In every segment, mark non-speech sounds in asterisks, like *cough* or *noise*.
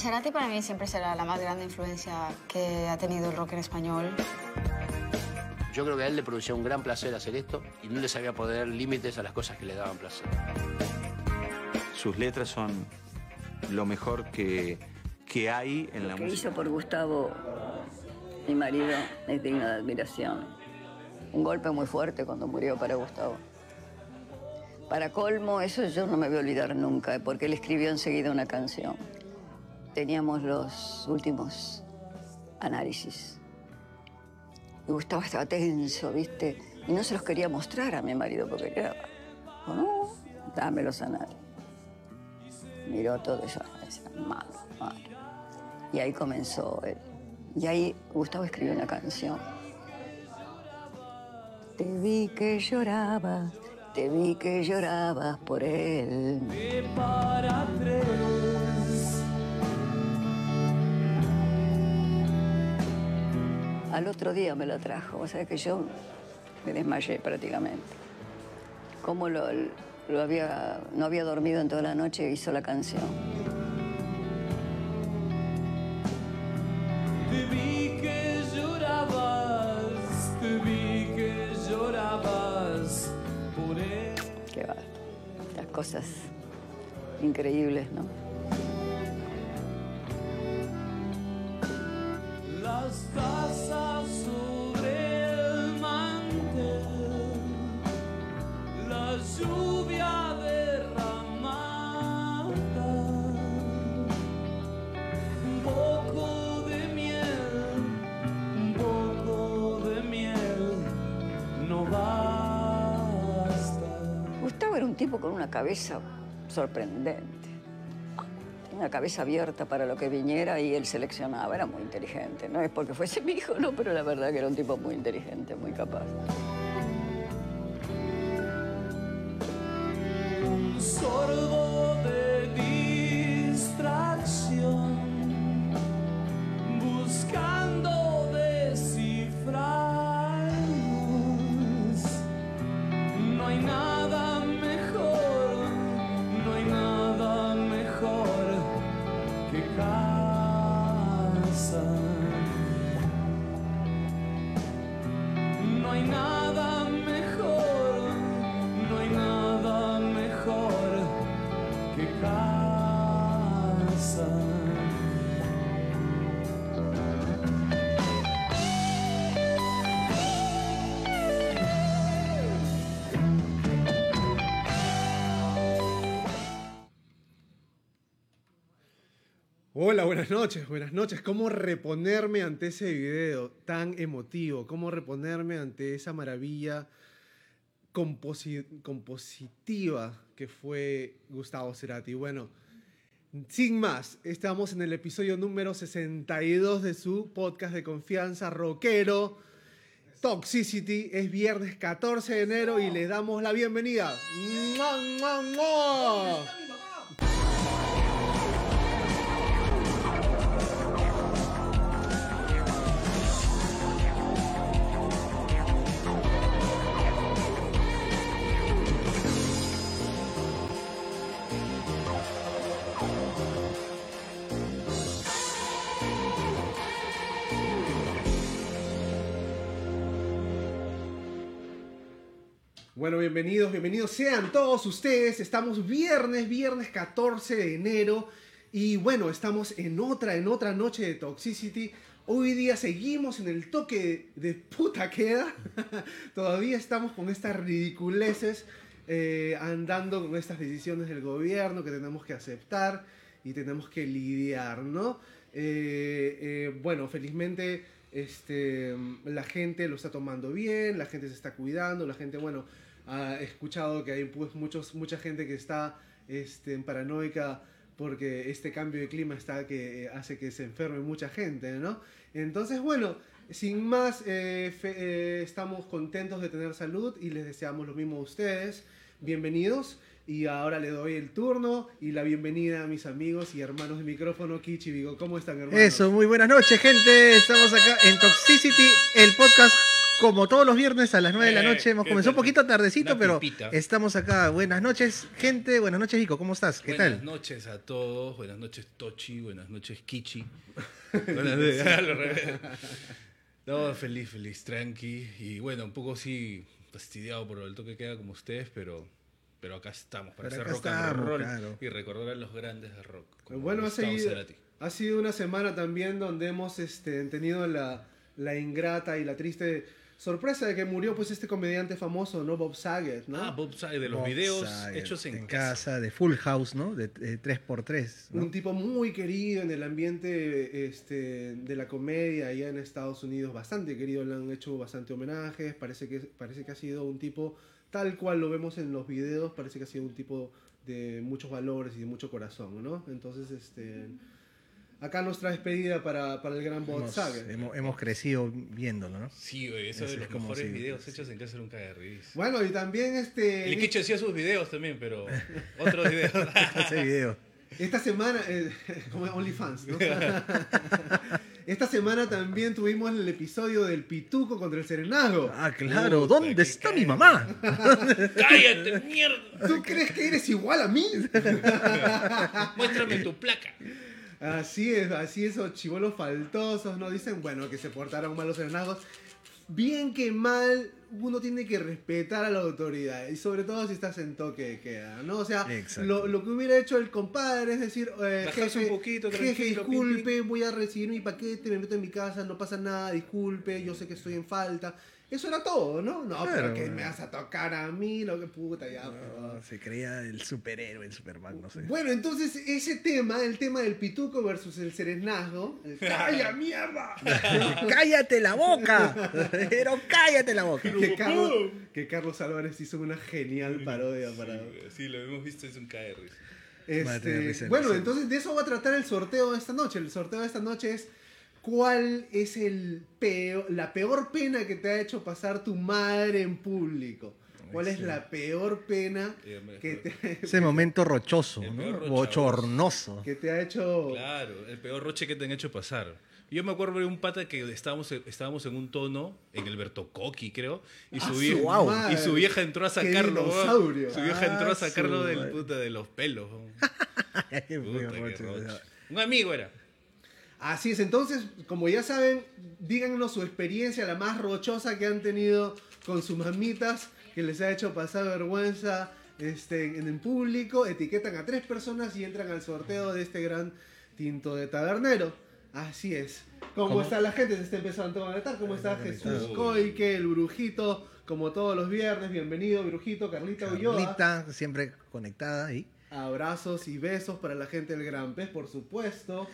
Cerati para mí siempre será la más grande influencia que ha tenido el rock en español. Yo creo que a él le producía un gran placer hacer esto y no le sabía poner límites a las cosas que le daban placer. Sus letras son lo mejor que, que hay en la Lo que música. hizo por Gustavo, mi marido, es digno de admiración. Un golpe muy fuerte cuando murió para Gustavo. Para colmo, eso yo no me voy a olvidar nunca, porque él escribió enseguida una canción. Teníamos los últimos análisis. Y Gustavo estaba tenso, ¿viste? Y no se los quería mostrar a mi marido porque era, no, dame los análisis. Miró todo eso, malo, malo. Y ahí comenzó él. Y ahí Gustavo escribió una canción. Te vi que llorabas, te vi que llorabas por él. Al otro día me lo trajo, o sea que yo me desmayé prácticamente. Como lo, lo había, no había dormido en toda la noche, hizo la canción. Te vi que llorabas, te vi que llorabas por él. Qué va. Las cosas increíbles, ¿no? Tipo con una cabeza sorprendente. Una cabeza abierta para lo que viniera y él seleccionaba. Era muy inteligente. No es porque fuese mi hijo, no, pero la verdad que era un tipo muy inteligente, muy capaz. Buenas noches, buenas noches. ¿Cómo reponerme ante ese video tan emotivo? ¿Cómo reponerme ante esa maravilla composi- compositiva que fue Gustavo Cerati? Bueno, sin más, estamos en el episodio número 62 de su podcast de confianza rockero. Toxicity es viernes 14 de enero y le damos la bienvenida. ¡Mua, mua, mua! Bueno, bienvenidos, bienvenidos sean todos ustedes. Estamos viernes, viernes 14 de enero. Y bueno, estamos en otra, en otra noche de Toxicity. Hoy día seguimos en el toque de puta queda. *laughs* Todavía estamos con estas ridiculeces, eh, andando con estas decisiones del gobierno que tenemos que aceptar y tenemos que lidiar, ¿no? Eh, eh, bueno, felizmente este, la gente lo está tomando bien, la gente se está cuidando, la gente, bueno, ha escuchado que hay pues, muchos, mucha gente que está este, paranoica porque este cambio de clima está que hace que se enferme mucha gente, ¿no? Entonces, bueno, sin más, eh, eh, estamos contentos de tener salud y les deseamos lo mismo a ustedes. Bienvenidos. Y ahora le doy el turno y la bienvenida a mis amigos y hermanos de micrófono, Kichi y Vigo. ¿Cómo están, hermanos? Eso, muy buenas noches, gente. Estamos acá en Toxicity, el podcast como todos los viernes a las 9 de la Eh, noche. Hemos ¿qué comenzado un poquito tardecito, pero estamos acá. Buenas noches, gente. Buenas noches, Vico. ¿Cómo estás? ¿Qué buenas tal? noches a todos, buenas noches Tochi, buenas noches Kichi. *laughs* buenas noches. No, feliz, feliz, tranqui. Y bueno, un poco sí fastidiado por el toque que queda como ustedes, pero, pero acá estamos para Pero hacer rock and roll claro. y recordar a los grandes de rock. como Bueno, ha Cerati. ha sido una semana también donde hemos este, tenido la, la ingrata y la triste sorpresa de que murió pues este comediante famoso, ¿no? Bob Saget, ¿no? Ah, Bob Saget, de los Bob videos Saget, hechos en, en casa. casa, de Full House, ¿no? De, de 3x3. ¿no? Un tipo muy querido en el ambiente este, de la comedia allá en Estados Unidos, bastante querido, le han hecho bastante homenajes, parece que, parece que ha sido un tipo tal cual lo vemos en los videos, parece que ha sido un tipo de muchos valores y de mucho corazón, ¿no? Entonces, este, acá nuestra despedida para, para el gran Bob Hemos, hemos- hemos crecido viéndolo, ¿no? Sí, eso Ese de es los como mejores si- videos hechos en casa nunca de risa. Bueno, y también este, El Kichi hacía sus videos también, pero otros videos. *laughs* Ese video. Esta semana, eh, *laughs* como OnlyFans, ¿no? *laughs* Esta semana también tuvimos el episodio del Pituco contra el Serenazgo. Ah, claro. Puta, ¿Dónde está mi mamá? *laughs* ¡Cállate, mierda! ¿Tú crees que eres igual a mí? *laughs* Muéstrame tu placa. Así es, así esos chivolos faltosos, ¿no? Dicen, bueno, que se portaron mal los serenazgos. Bien que mal, uno tiene que respetar a la autoridad. Y sobre todo si estás en toque de queda, ¿no? O sea, lo, lo que hubiera hecho el compadre es decir, eh, Bajarse jefe, un poquito, jefe, disculpe, voy a recibir mi paquete, me meto en mi casa, no pasa nada, disculpe, yo sé que estoy en falta. Eso era todo, ¿no? No, Claro, pero que bueno. me vas a tocar a mí, lo que puta, ya. No, se creía el superhéroe, el Superman, no sé. Bueno, entonces ese tema, el tema del pituco versus el serenazgo, el *laughs* ¡calla mierda! *laughs* ¡Cállate la boca! *laughs* Pero cállate la boca. que, Carlos, que Carlos Álvarez hizo una genial parodia para... Sí, lo hemos visto, es un KR. Este, bueno, entonces de eso va a tratar el sorteo de esta noche. El sorteo de esta noche es cuál es el peo- la peor pena que te ha hecho pasar tu madre en público. ¿Cuál es la peor pena me- que te, *laughs* Ese momento rochoso, ¿no? peor. Bochornoso. que te ha hecho... Claro, el peor roche que te han hecho pasar. Yo me acuerdo de un pata que estábamos, estábamos en un tono, en el Bertocoqui, creo, y ¡Ah, su, vieja, y su vieja entró a ¡Qué sacarlo. Su vieja entró Ah, a sacarlo su del puta de los pelos. *laughs* Puta, qué roche, roche. ¿verdad? Un amigo era. Así es, entonces, como ya saben, díganos su experiencia, la más rochosa que han tenido con sus mamitas, que les ha hecho pasar vergüenza este, en el público. Etiquetan a tres personas y entran al sorteo de este gran tinto de tabernero. Así es. ¿Cómo, ¿Cómo? está la gente? Se está empezando a conectar. ¿Cómo está Jesús. Coique, el brujito? Como todos los viernes, bienvenido, brujito, Carlita Ulloa. Carlita, siempre conectada ahí. Abrazos y besos para la gente del Gran Pez, por supuesto.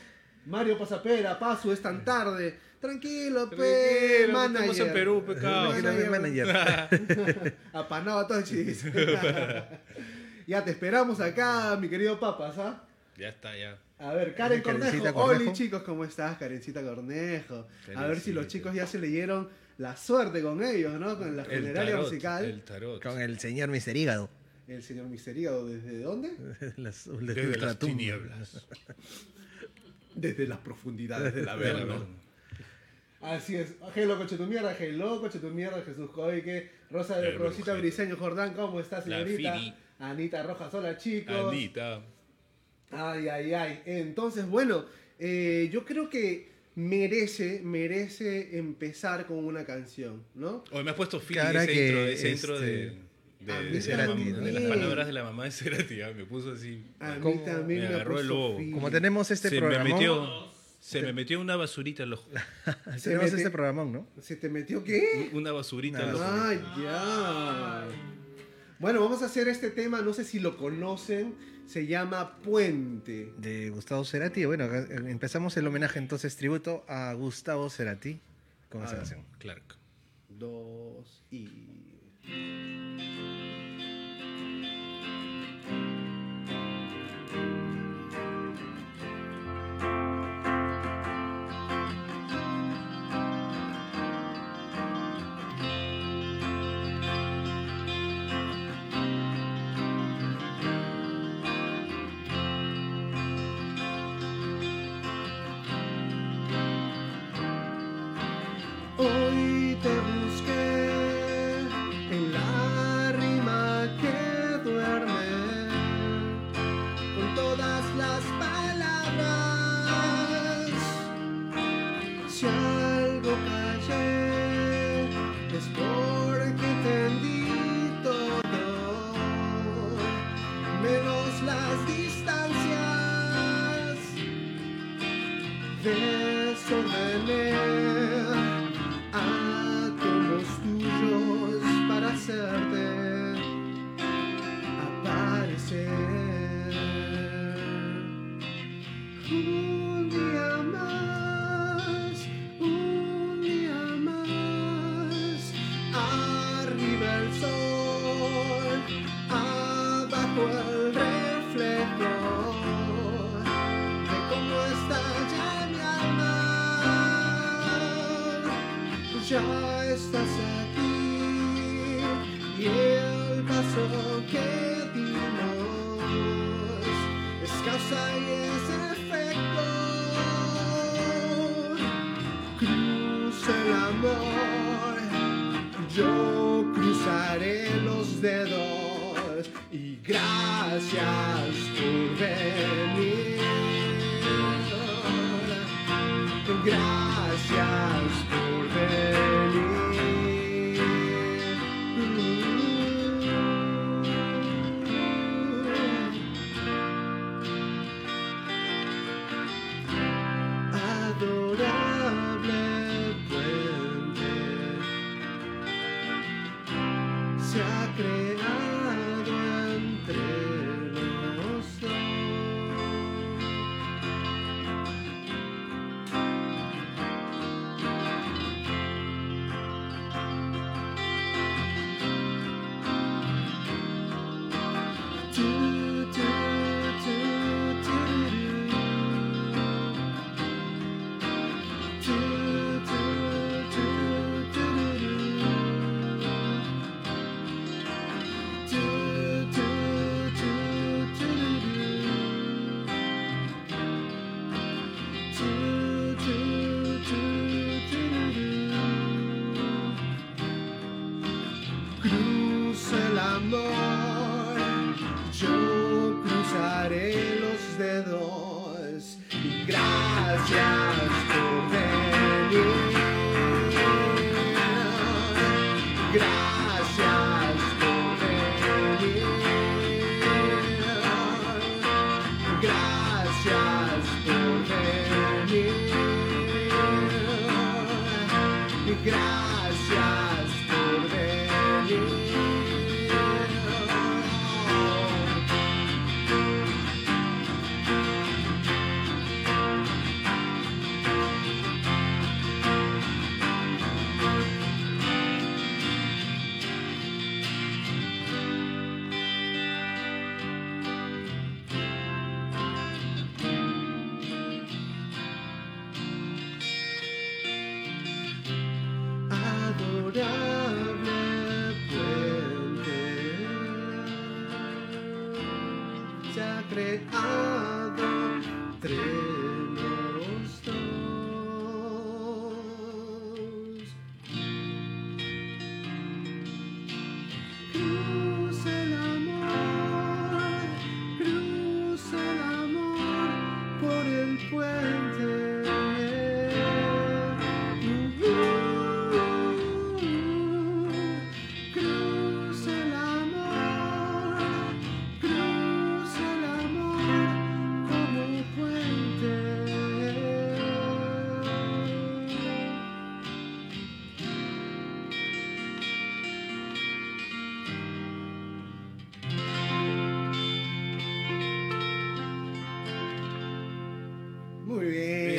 Mario Pasapera, Paso, es tan tarde. Tranquilo, pe, Tranquilo, manager. Estamos en Perú, pecado. Tranquilo, manager. *laughs* Apanado a tochis. *laughs* ya te esperamos acá, mi querido Papas, ¿ah? Ya está, ya. A ver, Karen Cornejo. Cornejo. Hola chicos, ¿cómo estás? Karencita Cornejo. A ver si los chicos ya se leyeron la suerte con ellos, ¿no? Con la El funeraria tarot, musical. el tarot. Con el señor Mister Hígado. El señor Miseríado, ¿desde dónde? *laughs* Las, Desde las tinieblas. Desde las profundidades de *laughs* De verga. verga. Así es. Hello, coche tu mierda. Hello, coche tu mierda. Jesús Coique. Rosa, El Rosita. Briseño Jordán, ¿cómo estás, señorita? Anita Rojas, hola, chicos. Anita. Ay, ay, ay. Entonces, bueno, eh, yo creo que merece, merece empezar con una canción, ¿no? Hoy me has puesto fin ese que, intro, ese intro este, de, de, a mí de Cerati, la- ¿no? de las palabras de la mamá de Cerati. ah, Me puso así. A mí Me me, agarró el lobo. fin. Como tenemos este se me programa. metió. Se me metió una basurita al ojo. *laughs* Se Tenemos mete- este programón, ¿no? ¿Se te metió qué? Una basurita al ojo. Ay, ya. Bueno, vamos a hacer este tema, no sé si lo conocen, se llama Puente. De Gustavo Cerati. Bueno, eh, empezamos el homenaje entonces tributo a Gustavo Cerati con esa canción. Clark. Dos y... 这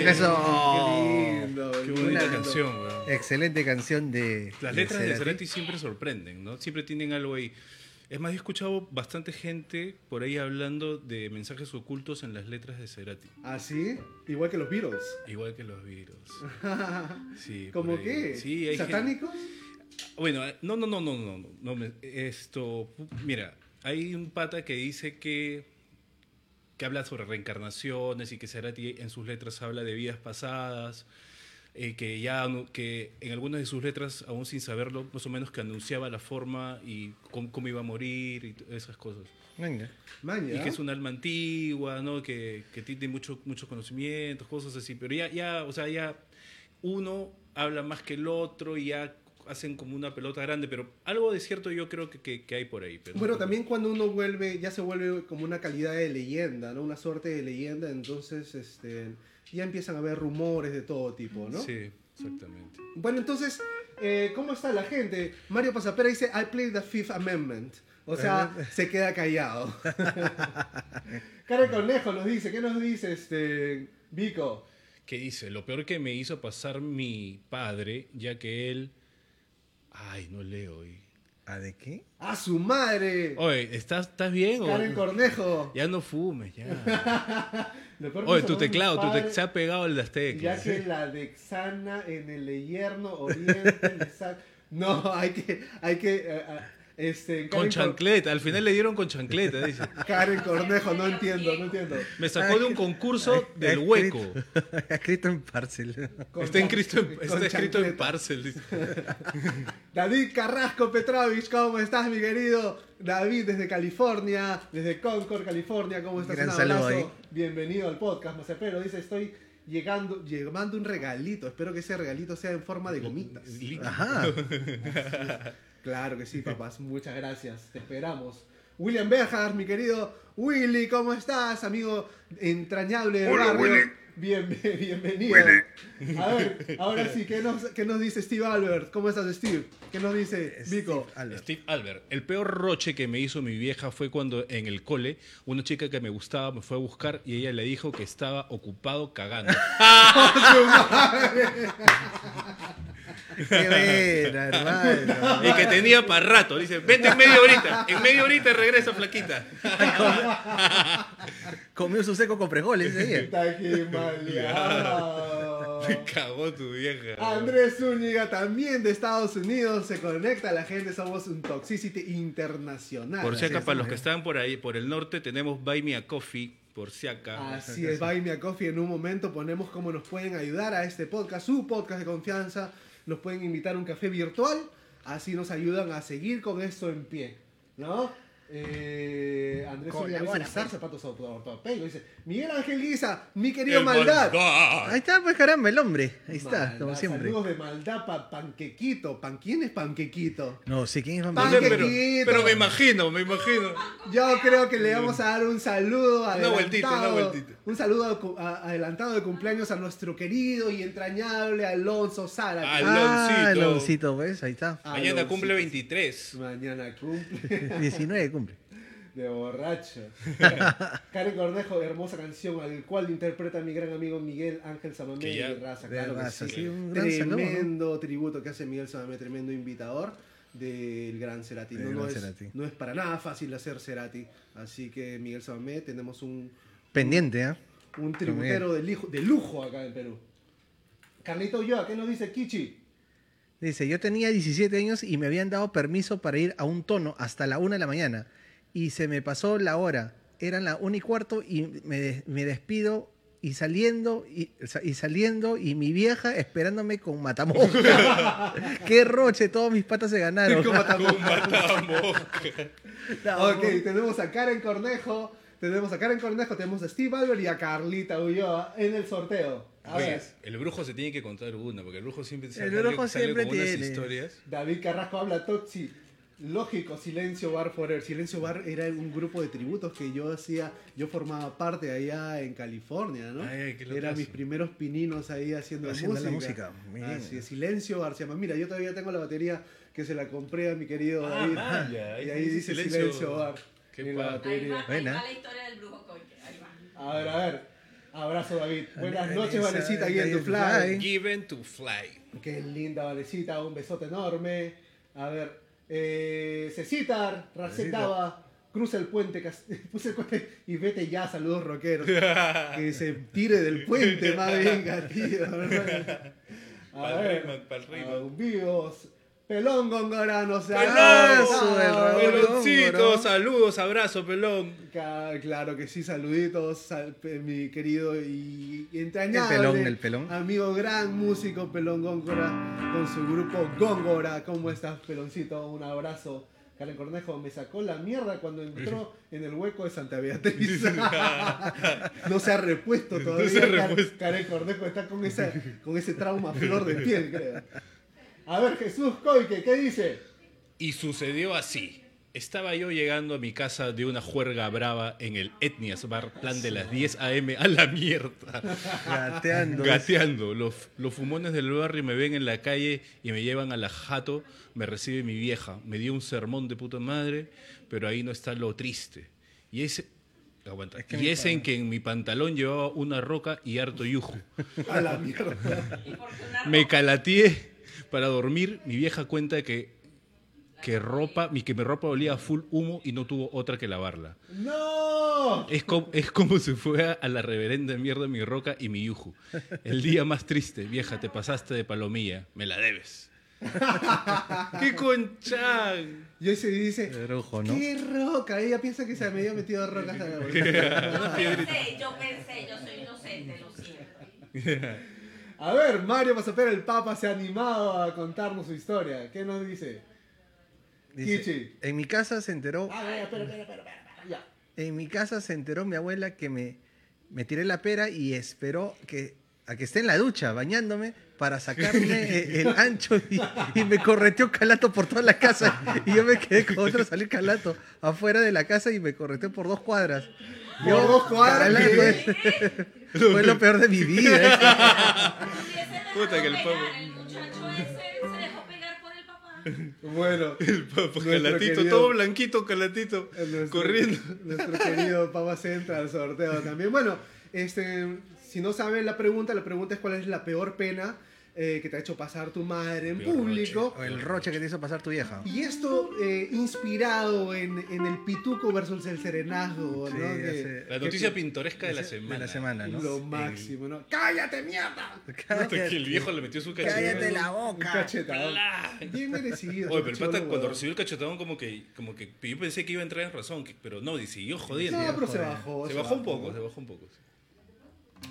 Eso. Qué lindo. Qué bonita Una- canción, weón. Excelente canción de. Las letras de Cerati siempre sorprenden, ¿no? Siempre tienen algo ahí. Es más, he escuchado bastante gente por ahí hablando de mensajes ocultos en las letras de Cerati. ¿Ah, sí? Igual que los Beatles. Igual que los virus. *laughs* Sí, ¿Cómo qué? Sí, hay gente- ¿Satánicos? Bueno, eh, no, no, no, no, no, no, no, me- esto, mira, hay un pata que dice que, que habla sobre reencarnaciones y que Cerati en sus letras habla de vidas pasadas, eh, que ya, que en algunas de sus letras, aún sin saberlo, más o menos que anunciaba la forma y cómo, cómo iba a morir y esas cosas. Venga. Maña. Y que es un alma antigua, ¿no? Que, que tiene mucho, muchos conocimientos, cosas así. Pero ya, ya, o sea, ya uno habla más que el otro y ya hacen como una pelota grande, pero algo de cierto yo creo que, que- que hay por ahí. pero- Bueno, también cuando uno vuelve, ya se vuelve como una calidad de leyenda, ¿no? Una suerte de leyenda, entonces este, ya empiezan a haber rumores de todo tipo, ¿no? Sí, exactamente. Bueno, entonces, eh, ¿cómo está la gente? Mario Pasapera dice, I play the Fifth Amendment. O sea, *laughs* se queda callado. *laughs* Karen Cornejo nos dice, ¿qué nos dice este Vico? ¿Qué dice? Lo peor que me hizo pasar mi padre, ya que él... Ay, no leo. y- ¿Ah, de qué? ¡A su madre! Oye, ¿estás, ¿estás bien? o- Karen Cornejo. Ya no fumes, ya. *laughs* Oye, tu teclado, tu tec- se ha pegado el Azteca. Ya que la Dexana en el Leyerno Oriente No, hay que... Hay que eh, eh, este, Con Karen chancleta, al final le dieron con chancleta, dice. *laughs* Karen Cornejo, no entiendo, no entiendo. Me sacó de un concurso del hueco. *laughs* Escrito en parcel. Con Está, escrito en, está escrito en parcel. dice. *laughs* David Carrasco Petrovich, ¿cómo estás, mi querido? David desde California, desde Concord, California, ¿cómo estás? Gran Un saludo abrazo. ahí. Bienvenido al podcast, Mazapero. Dice, estoy llegando, llevando un regalito. Espero que ese regalito sea en forma de gomitas. Ajá. Claro que sí, papás. *laughs* Muchas gracias. Te esperamos. William Bejar, mi querido Willy, ¿cómo estás, amigo entrañable del barrio? Bien, *laughs* bien- bienvenido. A ver, *laughs* ahora sí, ¿qué nos, qué nos dice Steve Albert? ¿Cómo estás, Steve? ¿Qué nos dice Vico? Steve Albert. Steve Albert, el peor roche que me hizo mi vieja fue cuando en el cole una chica que me gustaba me fue a buscar y ella le dijo que estaba ocupado cagando. Qué buena, hermano. y que tenía para rato. Dice, vete en media horita. En media horita regresa, flaquita. *laughs* Comió su seco con frijoles ese día. Está. Me *laughs* cagó tu vieja. Andrés Zúñiga también de Estados Unidos se conecta. La gente somos un Toxicity internacional. Por si es. para los que están por ahí, por el norte, tenemos Buy Me a Coffee. Por si acá. Así es, Buy Me a Coffee. En un momento ponemos cómo nos pueden ayudar a este podcast, su podcast de confianza. Nos pueden invitar a un café virtual. Así nos ayudan a seguir con esto en pie. ¿No? Eh, Andrés Zúñiga dice usar zapatos ortopédicos. Dice Miguel Ángel Guisa, mi querido Maldad. maldad. Ahí está, pues caramba, el hombre. Ahí está, como siempre. Saludos de maldad para Panquequito. ¿Pan ¿Quién es Panquequito? No sé quién es No Bambino. sé, pero, Panquequito. pero me imagino, me imagino. Yo creo que le vamos a dar un saludo adelantado. vueltita, una vueltita. Un saludo adelantado de cumpleaños a nuestro querido y entrañable Alonso Sara. Al- Ah, Aloncito. Aloncito, ¿ves? Ahí está. Mañana Aloncito. cumple 23. Mañana cumple 19 cumple. *laughs* de borracho. *laughs* Karen Cornejo, hermosa canción, al cual interpreta mi gran amigo Miguel Ángel Samamé de Raza. de Claro que Raza, sí. sí, un gran saludo, Tremendo tributo que hace Miguel Samamé, tremendo invitador del gran Cerati. No, es, Cerati. no es para nada fácil hacer Cerati. Así que Miguel Samamé, tenemos un, Pendiente, ¿ah? un tributero de, lijo- de lujo acá en Perú. Carlito Ulloa, ¿qué nos dice Kichi? Dice, yo tenía 17 años y me habían dado permiso para ir a un tono hasta la 1 de la mañana. Y se me pasó la hora. Eran la 1 y cuarto y me, des- me despido y saliendo y, y saliendo y mi vieja esperándome con matamosca. *laughs* Qué roche, todos mis patas se ganaron. Con matamosca. No, Ok, tenemos a Karen Cornejo, tenemos a Karen Cornejo, tenemos a Steve Albert y a Carlita Ulloa en el sorteo. A Oye, ver, el brujo se tiene que contar una, porque el brujo siempre El sale- brujo sale siempre con unas tiene. historias. David Carrasco habla Toxi. Lógico, Silencio Bar Forever. Silencio Bar era un grupo de tributos que yo hacía, yo formaba parte allá en California, ¿no? Ay, qué Eran mis primeros pininos ahí haciendo, Haciendo la música. música, bien. Así Silencio Bar se llama. Mira, yo todavía tengo la batería que se la compré a mi querido Ah, David. vaya, y ahí dice Silencio, Bar. Qué la. Ahí batería. va, ahí Buena. va la historia del brujo coche. Ahí va. A ver, a ver. Abrazo, David. Buenas noches, Valecita, ahí aquí en tu está, fly. fly. Given to fly. Qué linda Valecita, un besote enorme. A ver, eh, Cecitar, Racetaba, cruza el puente, *laughs* puse el puente y vete ya, saludos rockeros. que se tire del puente, más bien, tío. *laughs* A Pa'l ver, Rayman, pa'l Rayman. a vivos. Pelón Gongorano, se ha ¡Pelón! Peloncito, saludos, abrazo, pelón. Claro que sí, saluditos, mi querido y entrañable El pelón, el pelón. amigo gran músico Pelón Góngora con su grupo Góngora. ¿Cómo estás, Peloncito? Un abrazo Karen Cornejo me sacó la mierda cuando entró *laughs* en el hueco de Santa Beatriz. *laughs* no se ha repuesto *laughs* todavía. se ha Karen- repuesto. Karen Cornejo está con, esa, con ese trauma flor de piel, creo. A ver, Jesús Coike, ¿qué dice? Y sucedió así. Estaba yo llegando a mi casa de una juerga brava en el Etnias Bar, plan de las 10 a.m. a la mierda. Gateando. Gateando. Los, los fumones del barrio me ven en la calle y me llevan a la jato. Me recibe mi vieja. Me dio un sermón de puta madre, pero ahí no está lo triste. Y ese. Aguanta. que y es en que en mi pantalón llevaba una roca y harto yujo. *laughs* A la mierda. Me calateé para dormir. Mi vieja cuenta que, que ropa, mi, que mi ropa olía a full humo y no tuvo otra que lavarla. ¡No! Es como, es como si fuera a la reverenda mierda mi roca y mi yuju. El día más triste, vieja, te pasaste de palomilla. Me la debes. *laughs* ¡Qué conchán! Y hoy se dice. ¡qué roca! Ella piensa que se me había metido rocas a la Yo bolsa. pensé, *laughs* yo pensé, yo soy inocente, lo siento. *laughs* A ver, Mario Pasapera, el Papa, se ha animado a contarnos su historia. ¿Qué nos dice? Dice, Kichi. en mi casa se enteró, Ah, ya, espera, espera, espera, espera, ya. en mi casa se enteró mi abuela que me, me tiré la pera y esperó que a que esté en la ducha bañándome para sacarme el ancho y, y me correteó calato por toda la casa y yo me quedé con otro salir calato afuera de la casa y me correteó por dos cuadras. Por dos cuadras. *laughs* fue lo peor de mi vida. ¿eh? *laughs* Puta que el pavo. el muchacho ese se dejó pegar por el papá. Bueno, *laughs* Papá, Nuestro calatito, querido- todo blanquito, calatito, nuestro, corriendo. Nuestro querido Papa se entra al sorteo también. Bueno, este, si no saben la pregunta, la pregunta es cuál es la peor pena eh, que te ha hecho pasar tu madre en público. O el roche que te hizo pasar tu vieja. Y esto eh, inspirado en, en el pituco versus el serenazgo, Sí, ¿no? La que- noticia pintoresca de la de semana. la semana, ¿no? Lo máximo, ¿no? ¡Cállate, mierda! *laughs* Que el viejo le metió su cachetón. Cállate la Un boca. cachetadón. Bla. Bien merecido. Oye, pero el pata cuando recibió el cachetón como que, como que yo pensé que iba a entrar en razón, que- pero no, y siguió jodiendo. No, pero se joder. bajó. se bajó un poco, se bajó un poco. sí.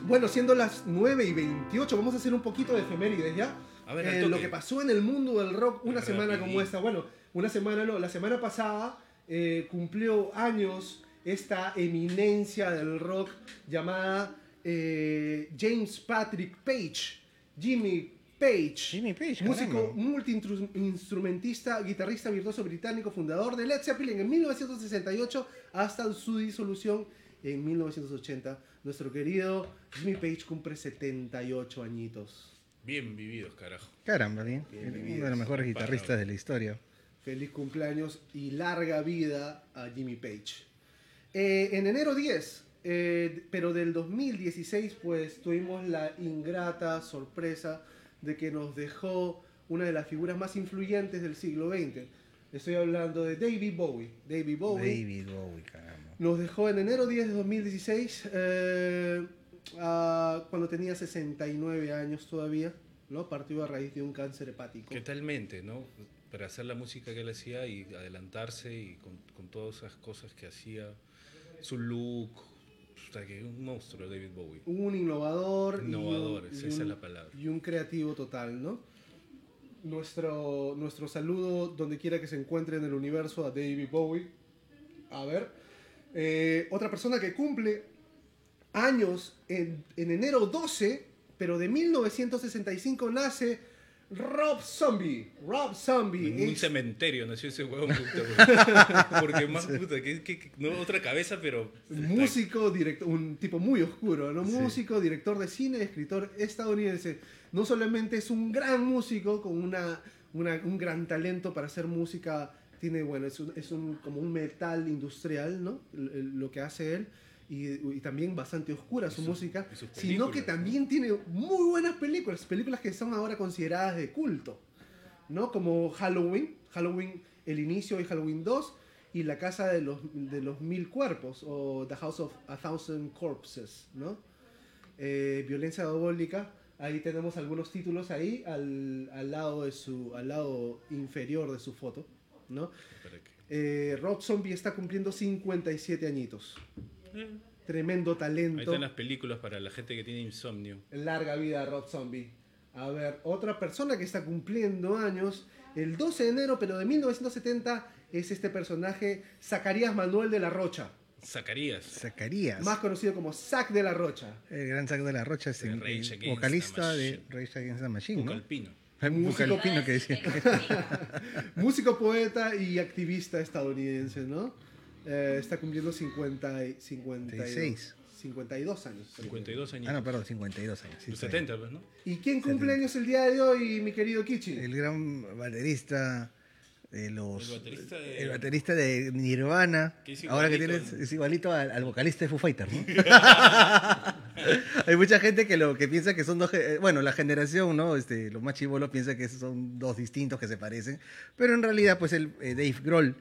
Bueno, siendo las 9 y 28, vamos a hacer un poquito de efemérides ya. A ver, Eh, lo que pasó en el mundo del rock una semana como esta. Bueno, una semana no, la semana pasada eh, cumplió años esta eminencia del rock llamada eh, James Patrick Page. Jimmy Page. Jimmy Page, Músico multiinstrumentista, guitarrista virtuoso británico, fundador de Led Zeppelin en 1968 hasta su disolución en 1980. Nuestro querido Jimmy Page cumple 78 añitos. Bien vividos, carajo. Caramba, bien. Bien Uno vivido. de los mejores guitarristas de la historia. Feliz cumpleaños y larga vida a Jimmy Page. Eh, en enero 10, eh, pero del 2016, pues tuvimos la ingrata sorpresa de que nos dejó una de las figuras más influyentes del siglo XX. Estoy hablando de David Bowie. David Bowie David Bowie, caramba. Nos dejó en enero 10 de 2016, eh, ah, cuando tenía 69 años todavía, ¿no? Partió a raíz de un cáncer hepático. ¿Qué talmente, no? Para hacer la música que él hacía y adelantarse y con, con todas esas cosas que hacía, su look, o sea, que un monstruo David Bowie. un innovador. y Innovador, un- esa y es la palabra. Y un creativo total, ¿no? Nuestro, nuestro saludo donde quiera que se encuentre en el universo a David Bowie. A ver. Eh, otra persona que cumple años en, en enero 12, pero de 1965 nace Rob Zombie. Rob Zombie. En un es- cementerio nació ese huevón, *laughs* porque, más puta, que, que- no otra cabeza, pero. músico, director, un tipo muy oscuro, ¿no? Músico, director de cine, escritor estadounidense. No solamente es un gran músico con una, una- un gran talento para hacer música, tiene, bueno, es, un, es un- como un metal industrial, ¿no? Lo que hace él. Y, y también bastante oscura su sus- música, sino que también tiene muy buenas películas, películas que son ahora consideradas de culto, ¿no? Como Halloween, Halloween el inicio y Halloween 2, y La Casa de los, de los Mil Cuerpos, o The House of a Thousand Corpses, ¿no? Eh, violencia diabólica, ahí tenemos algunos títulos ahí al, al lado de su, al lado inferior de su foto, ¿no? Eh, Rob Zombie está cumpliendo 57 añitos. Tremendo Ahí talento. están las películas para la gente que tiene insomnio. Larga vida Rob Zombie. A ver, otra persona que está cumpliendo años, el 12 de enero, pero de 1970, es este personaje Zacarías Manuel de la Rocha, Zacarías. Zacarías. más conocido como Zac de la Rocha. El gran Zac de la Rocha es el, vocalista de. Rage Against the Machine, ¿no? Calpino. Músico- Bucalpino que decía. *laughs* Músico, poeta y activista estadounidense, ¿no? Eh, está cumpliendo 50, y- 56. 52 años. 52 años. Ah, no, perdón, 52 años. sí, Los está bien. 70, pues, ¿no? ¿Y quién cumple años el día de hoy, mi querido Kichi? El gran baterista de los. El baterista de- el baterista de Nirvana. Que es ahora que tienes, es igualito al, al vocalista de Foo Fighters, ¿no? *laughs* Hay mucha gente que lo que piensa que son dos. eh, Bueno, la generación, ¿no? Este, los más chivolos piensan que son dos distintos que se parecen. Pero en realidad, pues el eh, Dave Grohl.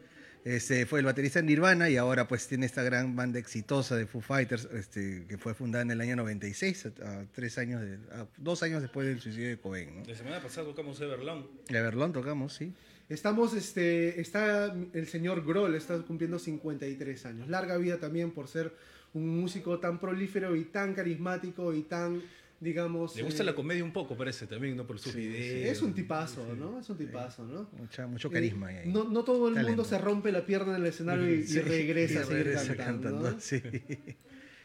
Este, fue el baterista en Nirvana y ahora pues tiene esta gran banda exitosa de Foo Fighters este, que fue fundada en el año 96, a, a tres años de- a dos años después del suicidio de Cobain. ¿no? La semana pasada tocamos Everlong. Everlong tocamos, sí. Estamos, este, está el señor Grohl, está cumpliendo 53 años. Larga vida también por ser un músico tan prolífero y tan carismático y tan, digamos... Le gusta eh, la comedia un poco, parece, también, ¿no? Por sus videos. Es un tipazo, ¿no? Es un tipazo, ¿no? Mucha- mucho carisma Eh, ahí. No, no todo el Talento. mundo se rompe la pierna en el escenario y, y Sí, regresa y a seguir regresa cantando. ¿no? sí.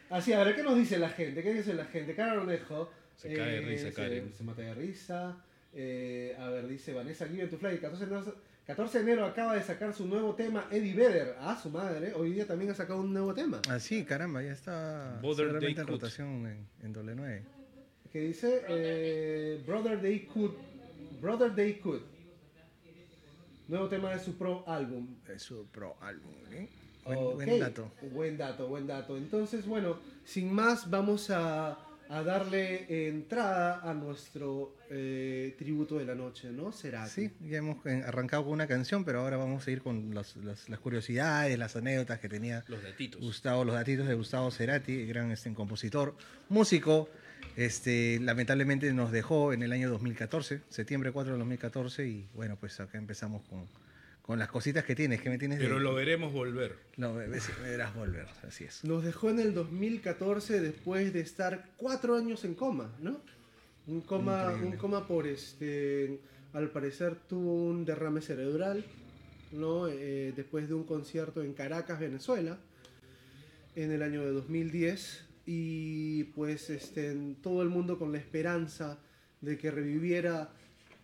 Así, a ver, ¿qué nos dice la gente? ¿Qué dice la gente? Cara Onejo. Se cae de risa, se, Karen. se mata de risa. Eh, a ver, dice Vanessa Given to Fly. 14 de, enero, 14 de enero acaba de sacar su nuevo tema, Eddie Vedder. Ah, su madre. Hoy día también ha sacado un nuevo tema. Ah, sí, caramba, ya está Day en rotación en, en doble 9. Que dice eh, Brother They Could. Brother They Could. Nuevo tema de su pro álbum. Es su pro álbum, ¿eh? Buen dato. Buen dato, buen dato. Entonces, bueno, sin más, vamos a, a darle entrada a nuestro eh, tributo de la noche, ¿no? Será. Sí, ya hemos eh, arrancado con una canción, pero ahora vamos a ir con las curiosidades, las anécdotas que tenía Los datitos. Gustavo, los datitos de Gustavo Cerati, gran este, compositor, músico. Este, lamentablemente nos dejó en el año 2014, septiembre 4 de 2014, y bueno, pues acá empezamos con, con las cositas que tienes, que me tienes de- Pero lo veremos volver. No, me, ves- me verás volver, así es. Nos dejó en el 2014 después de estar cuatro años en coma, ¿no? Un coma, Increíble. un coma por este, al parecer tuvo un derrame cerebral, ¿no? Eh, después de un concierto en Caracas, Venezuela, en el año de 2010 y pues este, en todo el mundo con la esperanza de que reviviera.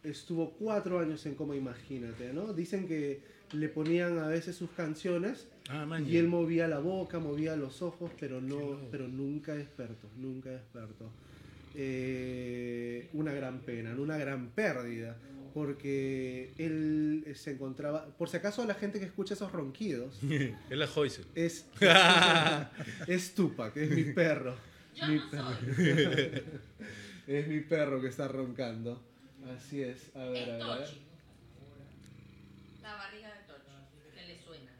Estuvo cuatro años en coma, imagínate, ¿no? Dicen que le ponían a veces sus canciones Ah, y él movía la boca, movía los ojos, pero no, pero nunca despertó, nunca despertó. Eh, una gran pena, una gran pérdida, porque él se encontraba, por si acaso la gente que escucha esos ronquidos, *laughs* es la Joyce. es, *laughs* es Tupac, es mi perro. Mi perro. *laughs* es mi perro que está roncando. Así es, a ver, a ver. a ver. Tochi. La barriga de Tochi, que le suena.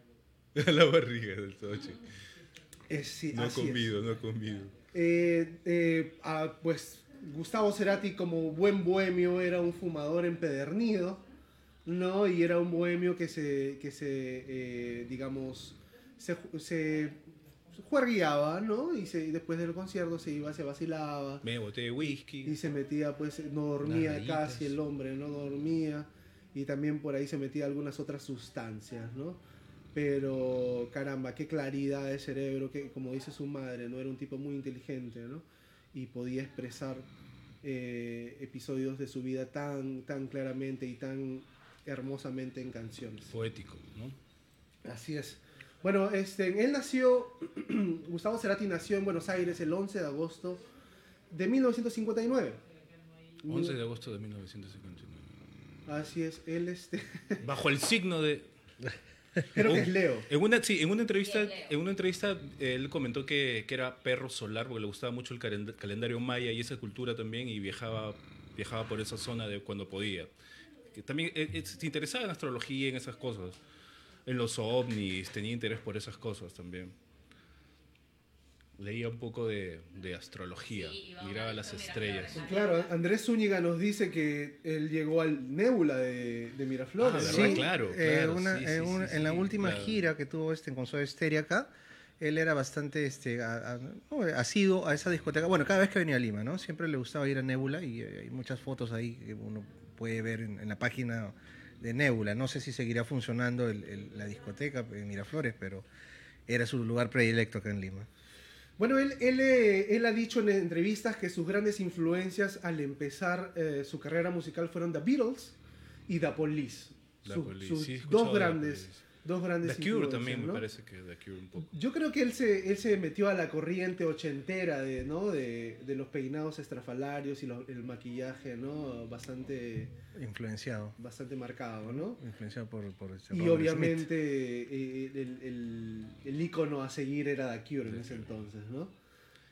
*laughs* la barriga del Tochi. Es, sí, No ha así es. comido, no ha comido. Eh, eh, ah, pues Gustavo Cerati como buen bohemio era un fumador empedernido, ¿no? Y era un bohemio que se, que se eh, digamos, se, se juergueaba, ¿no? Y se, después del concierto se iba, se vacilaba. Me boté de whisky. Y se metía, pues, no dormía casi el hombre, no dormía. Y también por ahí se metía algunas otras sustancias, ¿no? Pero, caramba, qué claridad de cerebro, que como dice su madre, ¿no? Era un tipo muy inteligente, ¿no? Y podía expresar eh, episodios de su vida tan, tan claramente y tan hermosamente en canciones. Poético, ¿no? Así es. Bueno, este, él nació, *clears throat* Gustavo Cerati nació en Buenos Aires el 11 de agosto de 1959. 11 de agosto de 1959. Así es, él este, *laughs* Bajo el signo de. creo que es Leo. En una, sí, en una entrevista, en una entrevista él comentó que, que era perro solar porque le gustaba mucho el calend- calendario maya y esa cultura también y viajaba, viajaba por esa zona de cuando podía. Que también eh, se interesaba en astrología, en esas cosas, en los ovnis, tenía interés por esas cosas también. Leía un poco de, de astrología, Sí, miraba las estrellas. Claro, Andrés Zúñiga nos dice que él llegó al Nebula de, de Miraflores. Ah. ¿verdad? claro, eh, sí, en, sí, un- sí, en la sí, última claro. gira que tuvo este con Stereo acá, él era bastante este, a- a- asiduo a esa discoteca. Bueno, cada vez que venía a Lima, ¿no? Siempre le gustaba ir a Nebula y eh, hay muchas fotos ahí que uno puede ver en, en la página de Nebula. No sé si seguirá funcionando el- el- la discoteca en Miraflores, pero era su lugar predilecto acá en Lima. Bueno, él, él, eh, él ha dicho en entrevistas que sus grandes influencias al empezar eh, su carrera musical fueron The Beatles y The Police. The Su- Police, sus sí, dos grandes, Police. Dos grandes The Cure también me parece que The Cure un poco. Yo creo que él se, él se metió a la corriente ochentera de, ¿no? de, de los peinados estrafalarios y lo- el maquillaje, ¿no? Bastante, Influenciado. bastante marcado, ¿no? Influenciado por, por Y obviamente eh, el, el, el ícono a seguir era The Cure en ese entonces, ¿no?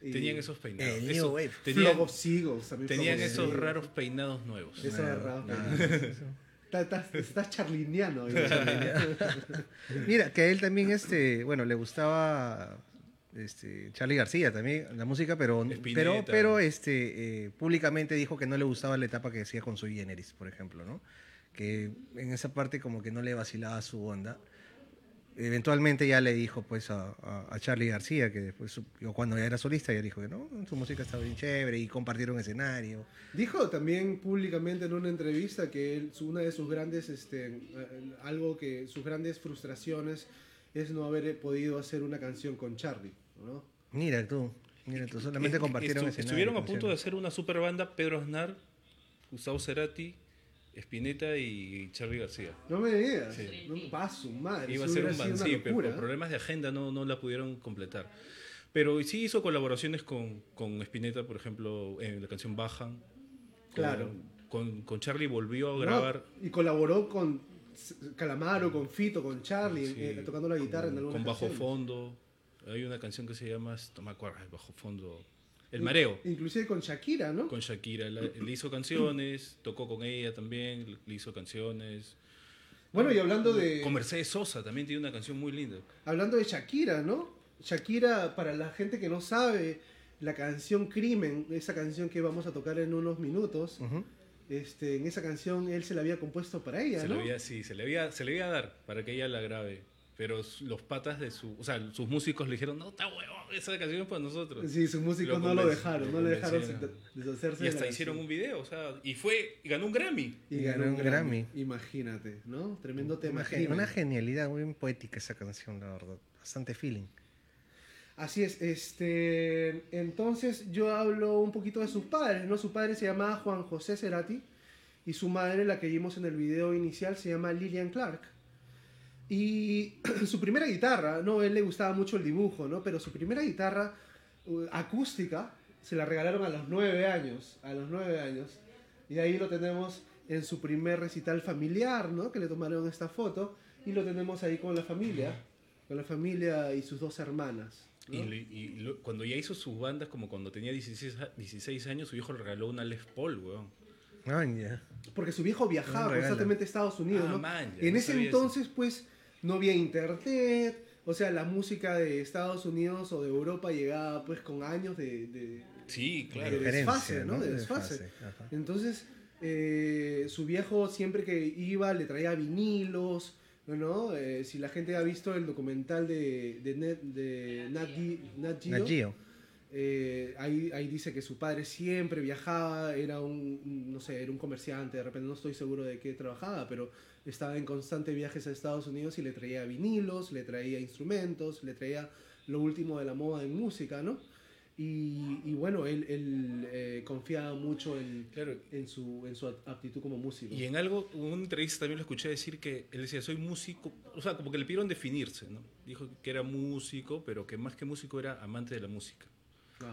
Tenían esos peinados. El Eso- New Wave. Tenían, Seagulls también. tenían esos raros peinados nuevos. Eso es Nada, raro. nada. *laughs* Estás, hoy. Smith. Mira, que a él también, este, bueno, le gustaba este, Charlie García también, la música, pero, pero, pero este, eh, públicamente dijo que no le gustaba la etapa que hacía con su Generis, por ejemplo, ¿no? Que en esa parte como que no le vacilaba su onda. Eventualmente ya le dijo pues a, a- a Charlie García que después, cuando ya era solista, ya dijo que no, su música estaba bien chévere y compartieron escenario. Dijo también públicamente en una entrevista que él, una de sus grandes, este, eh, algo que sus grandes frustraciones es no haber podido hacer una canción con Charlie, ¿no? Mira tú, mira tú, solamente Estu- compartieron estu- escenario. Estuvieron a punto de hacer una super banda Pedro Aznar, Gustavo Cerati, Spinetta y Charlie García. No me digas, Sí. no va su madre. Iba a eso ser un band, sí, pero por problemas de agenda no, no la pudieron completar. Pero sí hizo colaboraciones con, con Spinetta, por ejemplo, en la canción Bajan. Con- Claro. Con, con Charlie volvió a No, grabar y colaboró con Calamaro, con Fito, con Charlie, sí, eh, tocando la guitarra en algunas con Bajo canciones. Fondo. Hay una canción que se llama, no me acuerdo, Bajo Fondo. El Mareo. Inclusive con Shakira, ¿no? Con Shakira. La- le hizo canciones, *clears throat* tocó con ella también, le hizo canciones. Bueno, y hablando de... Con Mercedes Sosa también tiene una canción muy linda. Hablando de Shakira, ¿no? Shakira, para la gente que no sabe, la canción Crimen, esa canción que vamos a tocar en unos minutos, este, en esa canción él se la había compuesto para ella, Se ¿no? le había, sí, se le había, se le iba a dar para que ella la grabe. Pero los patas de su, o sea, sus músicos le dijeron, no, está huevón, esa canción es para nosotros. Sí, sus músicos Lo no lo dejaron, lo no le dejaron deshacerse Y hasta hicieron un video, o sea, y fue, y ganó un Grammy. Y ganó un Grammy. Imagínate, ¿no? Tremendo tema. Una, gen- una genialidad, muy bien poética esa canción, la verdad. Bastante feeling. Así es, este, entonces yo hablo un poquito de sus padres, ¿no? Su padre se llamaba Juan José Cerati y su madre, la que vimos en el video inicial, se llama Lillian Clark. Y *clears throat* su primera guitarra, ¿no? Él le gustaba mucho el dibujo, ¿no? Pero su primera guitarra uh, acústica se la regalaron a los nueve años, a los nueve años. Y ahí lo tenemos en su primer recital familiar, ¿no? Que le tomaron esta foto y lo tenemos ahí con la familia, con la familia y sus dos hermanas. ¿no? Y, le- y lo- cuando ya hizo sus bandas, como cuando tenía 16, a- 16 años, su hijo le regaló una Les Paul, weón. Ay, ya. Porque su viejo viajaba constantemente a Estados Unidos, Ah, ¿no? man, ya, en no ese sabía eso. entonces, pues, no había internet, o sea, la música de Estados Unidos o de Europa llegaba, pues, con años de, de- Sí, de claro. Diferencia, desfase, ¿no? ¿no? De De desfase. Entonces, eh, su viejo siempre que iba le traía vinilos, ¿no? Eh, si la gente ha visto el documental de, de, Net- de Nat Geo, Nat Geo. Eh, ahí, ahí dice que su padre siempre viajaba, era un, no sé, era un comerciante, de repente no estoy seguro de qué trabajaba, pero estaba en constantes viajes a Estados Unidos y le traía vinilos, le traía instrumentos, le traía lo último de la moda en música, ¿no? Y, y bueno, él, él, eh, confiaba mucho en, Claro. en, su, en su aptitud como músico. Y en algo, en una entrevista también lo escuché decir que él decía, soy músico, o sea, como que le pidieron definirse, ¿no? Dijo que era músico, pero que más que músico era amante de la música.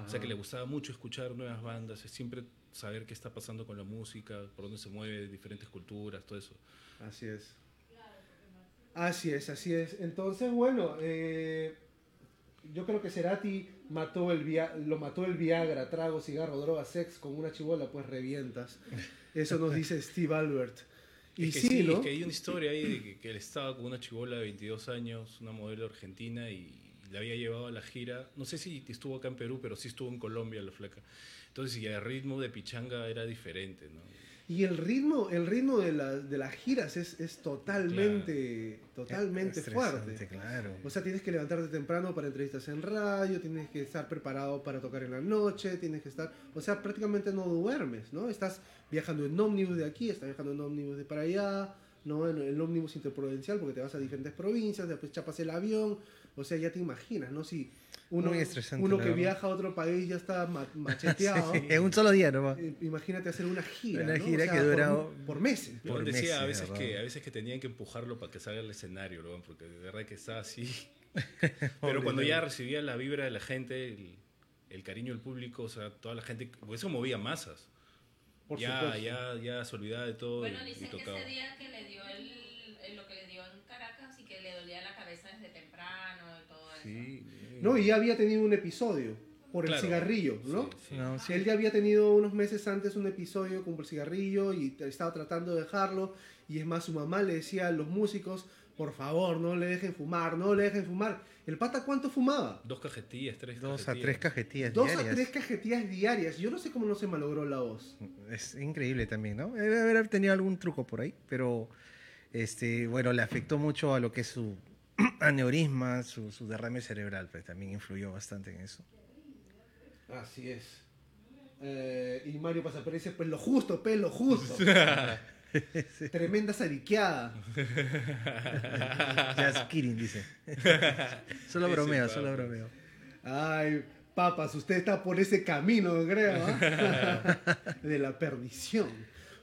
O sea, que le gustaba mucho escuchar nuevas bandas, siempre saber qué está pasando con la música, por dónde se mueve, diferentes culturas, todo eso. Así es. Así es, así es. Entonces, bueno, eh, yo creo que Cerati mató el via- lo mató el Viagra, trago, cigarro, droga, sex con una chibola, pues revientas. Eso nos dice Steve Albert. Y es que sí, sí, ¿no? es que hay una historia ahí de que, que él estaba con una chibola de 22 años, una modelo argentina, y la había llevado a la gira. No sé si estuvo acá en Perú, pero sí estuvo en Colombia la flaca. Entonces, y el ritmo de pichanga era diferente, ¿no? Y el ritmo, el ritmo de, la- de las giras es, es totalmente, totalmente Estresante, fuerte. Claro. O sea, tienes que levantarte temprano para entrevistas en radio, tienes que estar preparado para tocar en la noche, tienes que estar, o sea, prácticamente no duermes, ¿no? Estás viajando en ómnibus de aquí, estás viajando en ómnibus de para allá, ¿no? En el ómnibus interprovincial, porque te vas a diferentes provincias, después chapas el avión, o sea, ya te imaginas, ¿no? Si uno, que viaja a otro país ya está ma- *laughs* macheteado. Sí, en un solo día nomás. Eh, Imagínate hacer una gira. Una ¿no? gira O sea, que dura- por, por meses. Yo por decía a meses, veces, ¿verdad? que, a veces que tenían que empujarlo para que salga al escenario, ¿no? porque de verdad que está así. *laughs* Pero cuando ya recibía la vibra de la gente, el, el cariño del público, o sea, toda la gente, pues eso movía masas. Por ya, supuesto. ya, ya se olvidaba de todo Bueno, y, y dicen que ese día que le dio el, el- lo que le dio en Caracas y que le dolía la cabeza desde temprano y todo eso. Sí, No, y ya había tenido un episodio por el cigarrillo, ¿no? Sí, sí. No, sí. Él ya había tenido unos meses antes un episodio con el cigarrillo y estaba tratando de dejarlo. Y es más, su mamá le decía a los músicos, por favor, no le dejen fumar, no le dejen fumar. ¿El pata cuánto fumaba? Dos cajetillas, tres Dos a cajetillas. tres cajetillas Dos diarias. a tres cajetillas diarias. Yo no sé cómo no se malogró la voz. Es increíble también, ¿no? Debe haber tenido algún truco por ahí, pero este, bueno, le afectó mucho a lo que es su *clears throat* aneurisma, su, su derrame cerebral, pues también influyó bastante en eso. Así es. Eh, y Mario Pasapero dice, pues lo justo, pe, lo justo. *laughs* Tremenda zariqueada. *laughs* Just kidding, dice. *laughs* solo bromeo, solo bromeo. Ay, papas, usted está por ese camino, creo, ¿ah? de la perdición.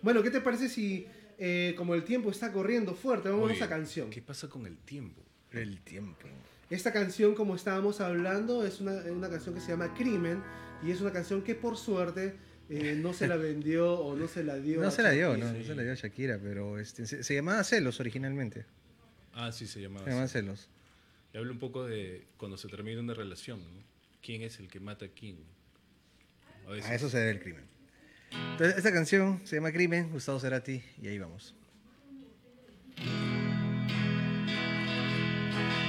Bueno, ¿qué te parece si, eh, como el tiempo está corriendo fuerte, vamos a Oye, esa canción? ¿Qué pasa con el tiempo? El tiempo. Esta canción, como estábamos hablando, es una, una canción que se llama Crimen y es una canción que por suerte eh, no se la *laughs* vendió o no se la dio. No a se la dio, no, no se la dio a Shakira, pero este, se, se llamaba Celos originalmente. Ah, sí, se llamaba Se llamaba así. Celos. Y habla un poco de cuando se termina una relación, ¿no? ¿Quién es el que mata a quién? A veces. A eso se debe el crimen. Entonces, esta canción se llama Crimen, Gustavo Cerati, y ahí vamos.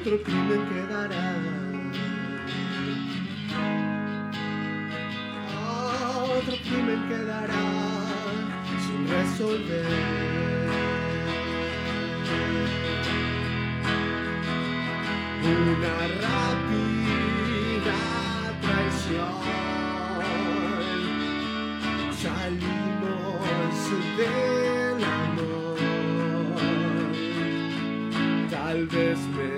otro crimen quedará. Otro crimen quedará sin resolver. Una rápida traición. Salimos del amor tal vez me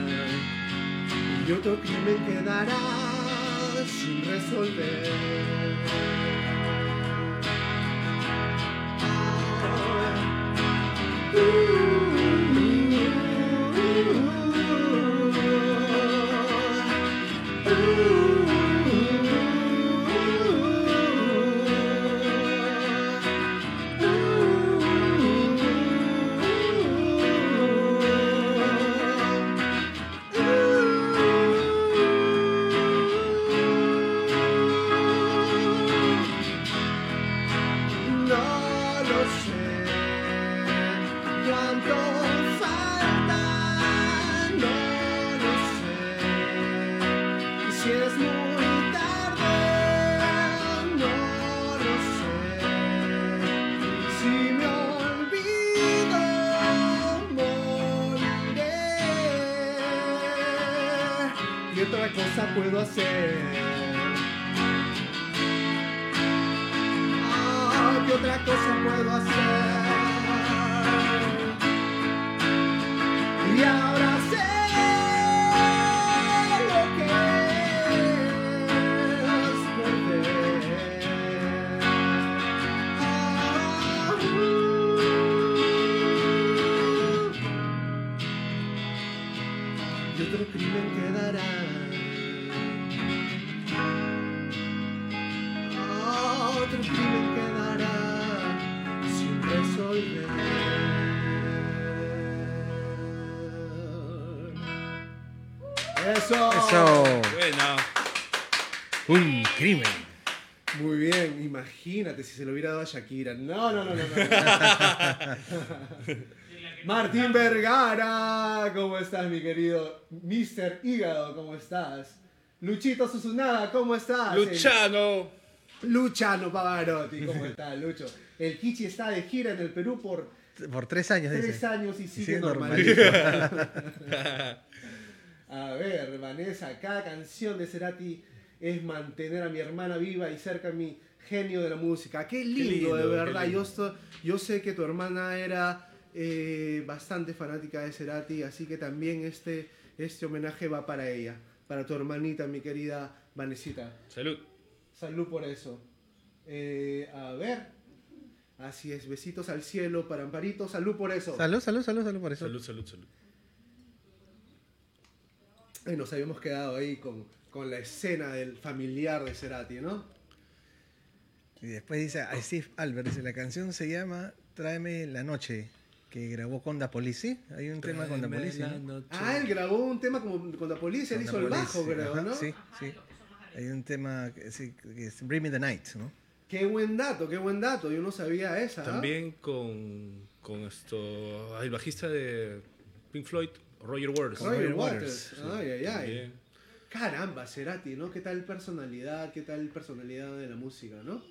y otro crimen quedará sin resolver. Lo Eso. Eso. Buena. Un crimen. Muy bien, imagínate si se lo hubiera dado a Shakira. No, no, no, no. no. *laughs* Martín Vergara, ¿cómo estás, mi querido? Mr. Hígado, ¿cómo estás? Luchito Susunada, ¿cómo estás? Luchano. El- Luchano Pavarotti, ¿cómo estás, Lucho? El Kichi está de gira en el Perú por Por tres años, tres dice. años y sigue Sigue normalito. *laughs* A ver, Vanessa, cada canción de Cerati es mantener a mi hermana viva y cerca a mi genio de la música. Qué lindo, lindo, de verdad. lindo. Yo, esto- yo sé que tu hermana era eh, bastante fanática de Cerati, así que también este, este homenaje va para ella, para tu hermanita, mi querida Vanesita. Salud. Salud por eso. Eh, a ver. Así es, besitos al cielo para Amparito, salud por eso. Salud, salud, salud, salud por eso. Salud, salud, salud. Y nos habíamos quedado ahí con, con la escena del familiar de Cerati, ¿no? Y después dice a Steve Albert, dice, la canción se llama Tráeme la noche, que grabó con Da Police. Hay un tema con Da Police, ¿no? Ah, él grabó un tema como, con la policía, él hizo Da el bajo, Police, creo, ajá, ¿no? Sí, sí. Hay un tema que, sí, que es Bring Me the Night, ¿no? Qué buen dato, qué buen dato. Yo no sabía esa. ¿ah? También con, con esto. ah, el bajista de Pink Floyd, Roger Waters. Roger Roger Waters. Waters, Ay, ay, ay. También. Caramba, Cerati, ¿no? ¿Qué tal personalidad? ¿Qué tal personalidad de la música, no?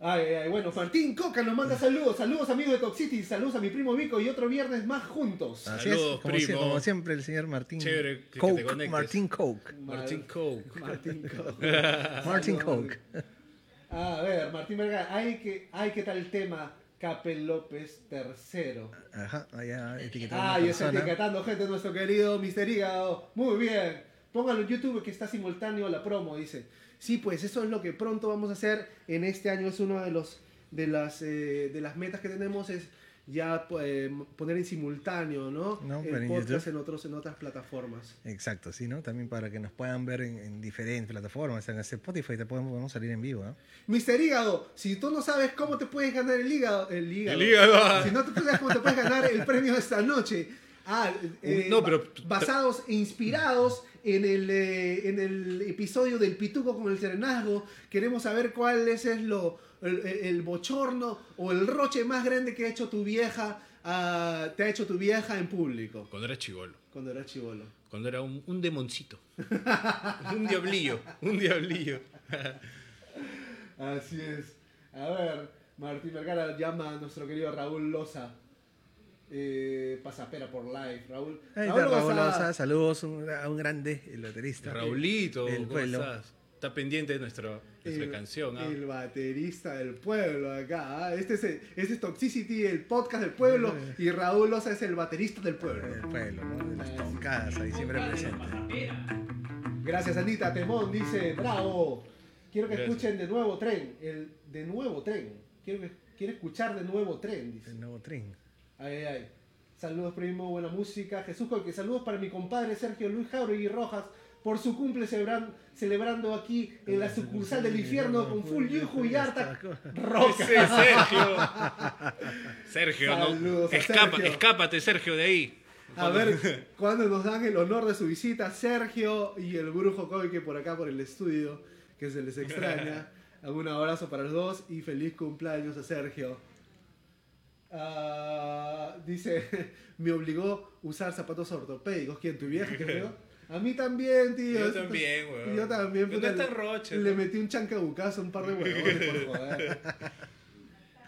Ay, ay, ay. Bueno, Martín Coca nos manda saludos. Saludos, amigos de Toxicity. Saludos a mi primo Vico y otro viernes más juntos. Así Saludos, es, como, siempre el señor Martín Chévere que te Coke, conectes. Martín Coke. Martin Coke. *laughs* Martín Coca. *laughs* Martin Saludos. Coke. A ver, Martín Vergara, hay que, hay que tal el tema Capel López tercero. Ajá, allá etiquetando a Ah, y está etiquetando gente, nuestro querido Mister Hígado. Muy bien. Póngalo en YouTube que está simultáneo la promo, dice. Sí, pues eso es lo que pronto vamos a hacer en este año. Es uno de los de las eh, de las metas que tenemos es ya eh, poner en simultáneo, ¿no? No, el pero en podcast YouTube. en otros en otras plataformas. Exacto, sí, ¿no? También para que nos puedan ver en, en diferentes plataformas. En Spotify te podemos, podemos salir en vivo, ¿no? Mister Hígado, si tú no sabes cómo te puedes ganar el hígado, el hígado, El hígado. si no te sabes cómo te puedes ganar el premio de esta noche, ah, eh, No, pero- ba- basados e inspirados en el, eh, en el episodio del Pituco con el Serenazgo, queremos saber cuál es, es lo, el, el bochorno o el roche más grande que ha hecho tu vieja, ah, te ha hecho tu vieja en público Cuando era chivolo. cuando eras chivolo. Cuando era un, un demoncito. *laughs* un diablillo. Un diablillo. *laughs* Así es. A ver, Martín Vergara llama a nuestro querido Raúl Loza. Eh, pasapera por live. Raúl, Ahí está Raúl Loza, saludos un- a un grande, el baterista. Raulito, del ¿cómo pueblo. estás? Está pendiente de nuestra, nuestra el, canción. ¿ah? el baterista del pueblo acá. ah. Este, es, el- este es Toxicity, el podcast del pueblo. Y Raúl Loza es el baterista del pueblo. Del pueblo, ¿no? De las toncadas ahí siempre presente. Gracias, Anita. Temón dice: Bravo. Quiero que Gracias. escuchen de nuevo tren. El de nuevo tren. Quiero, que, quiero escuchar de nuevo tren, dice. El nuevo tren. Ay, ay, ay. Saludos, primo, buena música. Jesús que saludos para mi compadre Sergio Luis Jauregui Rojas por su cumple celebran- celebrando aquí en la sucursal del infierno con full yuju y harta roca. Sergio. Sergio, no. Escapa, Sergio. escápate, Sergio, de ahí. A ver, *laughs* cuando nos dan el honor de su visita, Sergio y el brujo que por acá por el estudio, que se les extraña. *laughs* Un abrazo para los dos y feliz cumpleaños a Sergio. Ah, dice, *laughs* me obligó a usar zapatos ortopédicos. ¿Quién? ¿Tu vieja, creo? A mí también, tío. Yo también, weón. Yo también. Pero puta, roche, Le ¿no? metí un chancabucazo a un par de huevones, por *laughs* joder.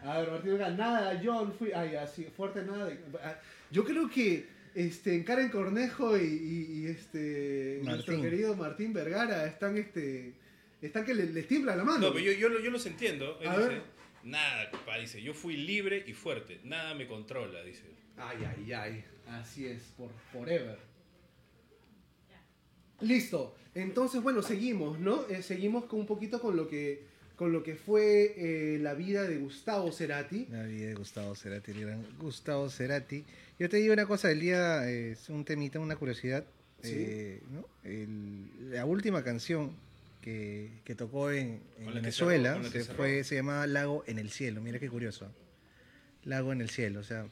A ver, Martín, venga, nada, John, fui. Ay, así, fuerte nada. ah, Yo creo que este, Karen Cornejo y, y- y, este, nuestro querido Martín Vergara están, este, están que le- les tiembla la mano. No, pero yo, yo, lo- yo los entiendo. Él A dice, ver. nada, compa, dice, yo fui libre y fuerte, nada me controla, dice. Ay, ay, ay. Así es, por forever. Listo. Entonces, bueno, seguimos, ¿no? Eh, seguimos con un poquito con lo que, con lo que fue eh, la vida de Gustavo Cerati. La vida de Gustavo Cerati, el gran Gustavo Cerati. Yo te digo una cosa, el día eh, es un temita, una curiosidad. Sí. eh, ¿no? El- la última canción que, que tocó en, Venezuela cerró, se, cerró. fue, se llamaba Lago en el Cielo. Mira qué curioso. Lago en el Cielo. O sea,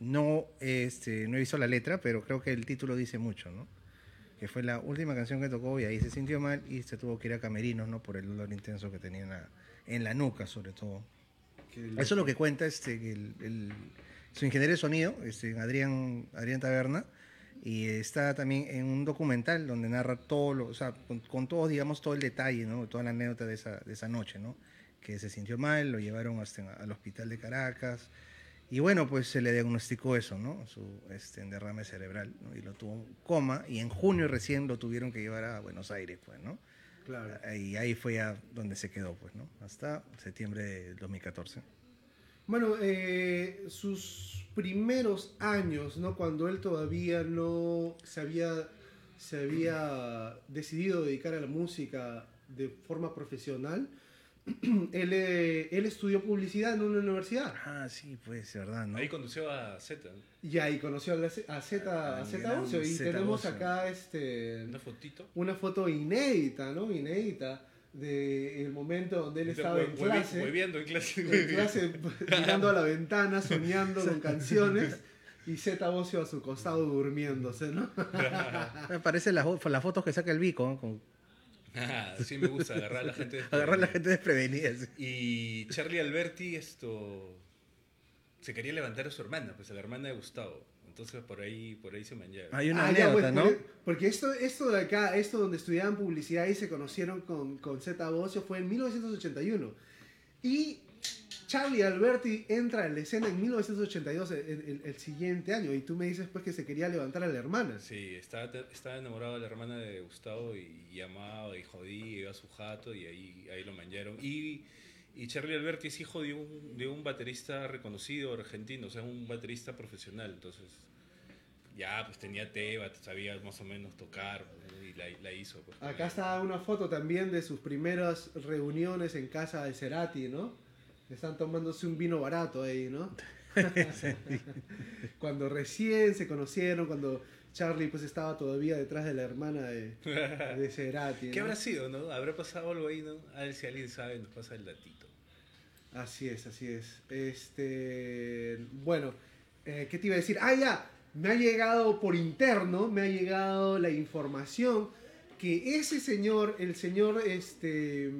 no, este, no he visto la letra, pero creo que el título dice mucho, ¿no? Que fue la última canción que tocó y ahí se sintió mal y se tuvo que ir a Camerinos, ¿no? Por el dolor intenso que tenía en la, en la nuca, sobre todo. Eso es lo que cuenta este, el, el- su ingeniero de sonido, este, Adrián, Adrián Taberna, y está también en un documental donde narra todo, lo, o sea, con, con todo, digamos, todo el detalle, ¿no? Toda la anécdota de esa, de esa noche, ¿no? Que se sintió mal, lo llevaron hasta al hospital de Caracas, y bueno, pues se le diagnosticó eso, ¿no? Su este, derrame cerebral, ¿no? Y lo tuvo en coma, y en junio recién lo tuvieron que llevar a Buenos Aires, pues, ¿no? Claro. Y ahí fue ya donde se quedó, pues, ¿no? Hasta septiembre del 2014. Bueno, eh, sus primeros años, ¿no? Cuando él todavía no se había, se había decidido dedicar a la música de forma profesional, *clears throat* él, eh, él estudió publicidad en una universidad. Ah, sí, pues, verdad, ¿no? Ahí condució a Z. Y ahí conoció a, la- a Z, a Z Ocio. Y Zeta tenemos Ocio. acá este, una fotito. una foto inédita, ¿no? Inédita del momento donde él Dice, estaba en clase. En clase. en clase *laughs* mirando a la ventana, soñando con *laughs* canciones y Z Ocio a su costado durmiéndose, ¿no? *laughs* Me parece las, las fotos que saca el Vico, ¿no? Con Ah, sí me gusta agarrar a la gente. agarrar a la gente desprevenida. sí. Y Charlie Alberti esto se quería levantar a su hermana, pues a la hermana de Gustavo. Entonces por ahí por ahí se manchaba. Hay una Ah, ya, pues, ¿no? porque- esto, esto de acá, esto donde estudiaban publicidad y se conocieron con, con Z Ocio fue en 1981. Y Charlie Alberti entra en la escena en 1982, el, el- el siguiente año. Y tú me dices pues que se quería levantar a la hermana. Sí, estaba, estaba enamorado de la hermana de Gustavo y, y amaba y jodía, iba a su jato y ahí, ahí lo mancharon. Y, y Charlie Alberti es hijo de un, de un baterista reconocido argentino, o sea, un baterista profesional. Entonces, ya pues tenía teba, sabía más o menos tocar y la, la hizo. pues. Acá está una foto también de sus primeras reuniones en casa de Cerati, ¿no? Están tomándose un vino barato ahí, ¿no? *laughs* *laughs* cuando recién se conocieron, cuando Charlie pues estaba todavía detrás de la hermana de, de Cerati. ¿Qué ¿no? habrá sido, no? ¿Habrá pasado algo ahí, no? A ver si alguien sabe, nos pasa el datito. Así es, así es. Este, bueno, eh, ¿qué te iba a decir? Ah, ya, me ha llegado por interno, me ha llegado la información que ese señor, el señor, este,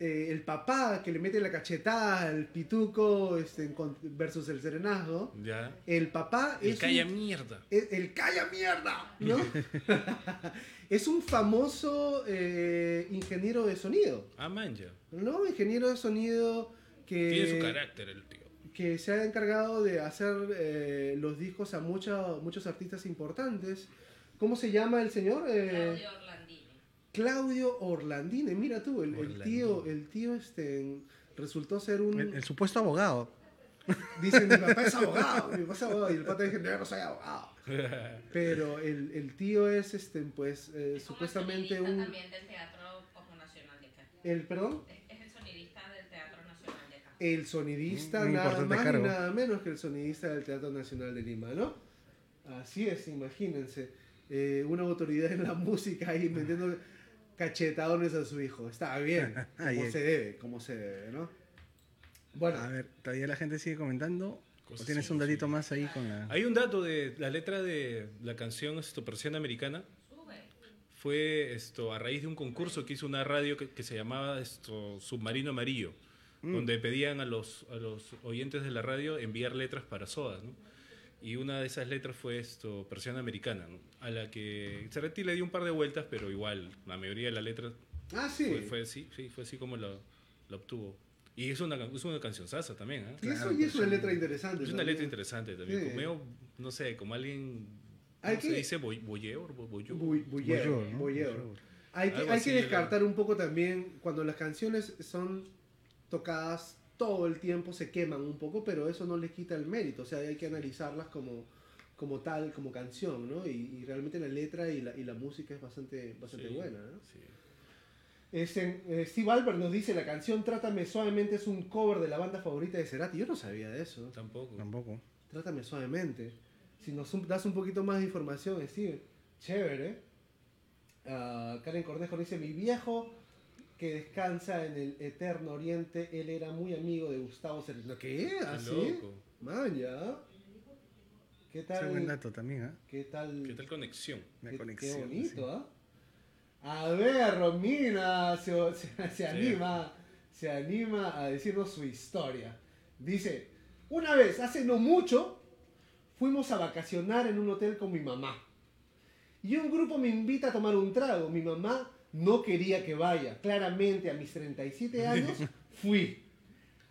eh, el papá que le mete la cachetada al pituco este, versus el serenazgo, Ya. el papá El es calla un- mierda. el, el calla mierda, ¿no? *laughs* *laughs* es un famoso eh, ingeniero de sonido, Ah, manja. ¿no? Ingeniero de sonido que Tiene su carácter el tío. que se ha encargado de hacer eh, los discos a mucha- muchos artistas importantes. ¿Cómo se llama el señor? Eh, Claudio Orlandini. Claudio Orlandini. Mira tú, el, tío, el tío este, resultó ser un... El, el supuesto abogado. Dice, mi papá es abogado, mi papá es abogado. Y el pata dice, yo no soy abogado. *laughs* Pero el, el tío es, este, pues, eh, Es supuestamente el sonidista un... también del Teatro Nacional de acá. El, perdón, Es, es el sonidista del Teatro Nacional de acá. el sonidista, nada más cargo. y nada menos que el sonidista del Teatro Nacional de Lima, ¿no? Así es, imagínense. Eh, una autoridad en la *laughs* música ahí metiendo cachetadones a su hijo. Está bien, *laughs* como se debe, como se debe, ¿no? Bueno, A ver, todavía la gente sigue comentando. ¿O tienes un datito más ahí con la... Hay un dato de la letra de la canción esto, Persiana Americana. Fue esto a raíz de un concurso que hizo una radio que, que se llamaba esto Submarino Amarillo, donde pedían a los, a los oyentes de la radio enviar letras para sodas, ¿no? Y una de esas letras fue esto Persiana Americana, ¿no? a la que Cerati le dio un par de vueltas, pero igual la mayoría de la letra ah, sí. fue, fue así, sí, fue así como la, la obtuvo. Y es una, es una canción sasa también, ¿ah? y eso Claro, y es una letra interesante. Es una también. letra interesante también, Sí. con medio no sé, como alguien. Hay ¿Cómo se que- dice? Boy- Boyeur, bo- boyeur. Bulleur. Hay que, hay que descartar un poco también cuando las canciones son tocadas todo el tiempo, se queman un poco, pero eso no les quita el mérito. O sea, hay que analizarlas como, como tal, como canción, ¿no? Y, y realmente la letra y la, y la música es bastante, bastante Sí, buena, ¿no? sí. Este, eh, Steve Albert nos dice, la canción Trátame Suavemente es un cover de la banda favorita de Cerati. Yo no sabía de eso. Tampoco. Tampoco. Trátame suavemente. Si nos das un poquito más de información, Steve. Chévere. Ah, Karen Cornejo dice, mi viejo que descansa en el eterno oriente, él era muy amigo de Gustavo Cerati. ¿Qué? ¿Así? loco. Man, ya. ¿Qué Ese buen tal? dato también, ¿ah? ¿Qué tal? ¿Qué tal conexión? La Qué- conexión. Qué bonito, sí. ¿ah? A ver, Romina se, se- se anima, se anima a decirnos su historia. Dice, una vez, hace no mucho, fuimos a vacacionar en un hotel con mi mamá. Y un grupo me invita a tomar un trago. Mi mamá no quería que vaya. Claramente, a mis 37 *laughs* años, fui.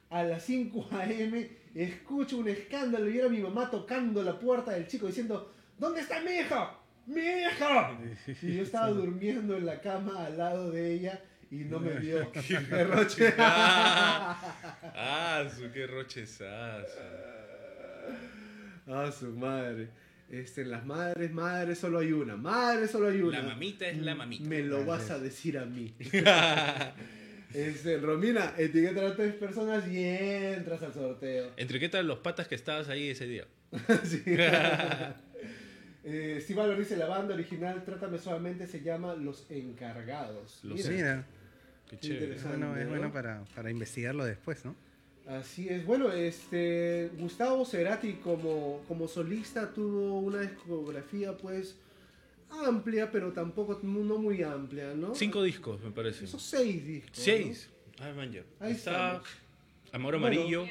A las 5 a.m. escucho un escándalo y era mi mamá tocando la puerta del chico diciendo, ¿dónde está mi hija? ¡Mi hija! *laughs* Y yo estaba durmiendo en la cama al lado de ella y no me vio. *laughs* ¡Qué roche! Ah, su qué rochesazo. ¡Ah, su madre! Este, las madres, madres solo hay una. Madre solo hay una. La mamita es la mamita. Me lo vas a decir a mí. *laughs* Este, Romina, etiqueta a tres personas y entras al sorteo. ¿Entre qué tal los patas que estabas ahí ese día? *laughs* Sí. *laughs* eh, Steve Albert dice, la banda original, Trátame Suavemente, se llama Los Encargados. Los Mira, Mira, Qué Qué chévere. interesante. bueno, es ¿no? bueno para, para investigarlo después, ¿no? Así es. Bueno, este Gustavo Cerati como, como solista tuvo una discografía pues amplia, pero tampoco no muy amplia, ¿no? Cinco discos, me parece. Esos seis discos. ¿no? Seis. Ah, man, ya. Ahí Está estamos. Amor Amarillo.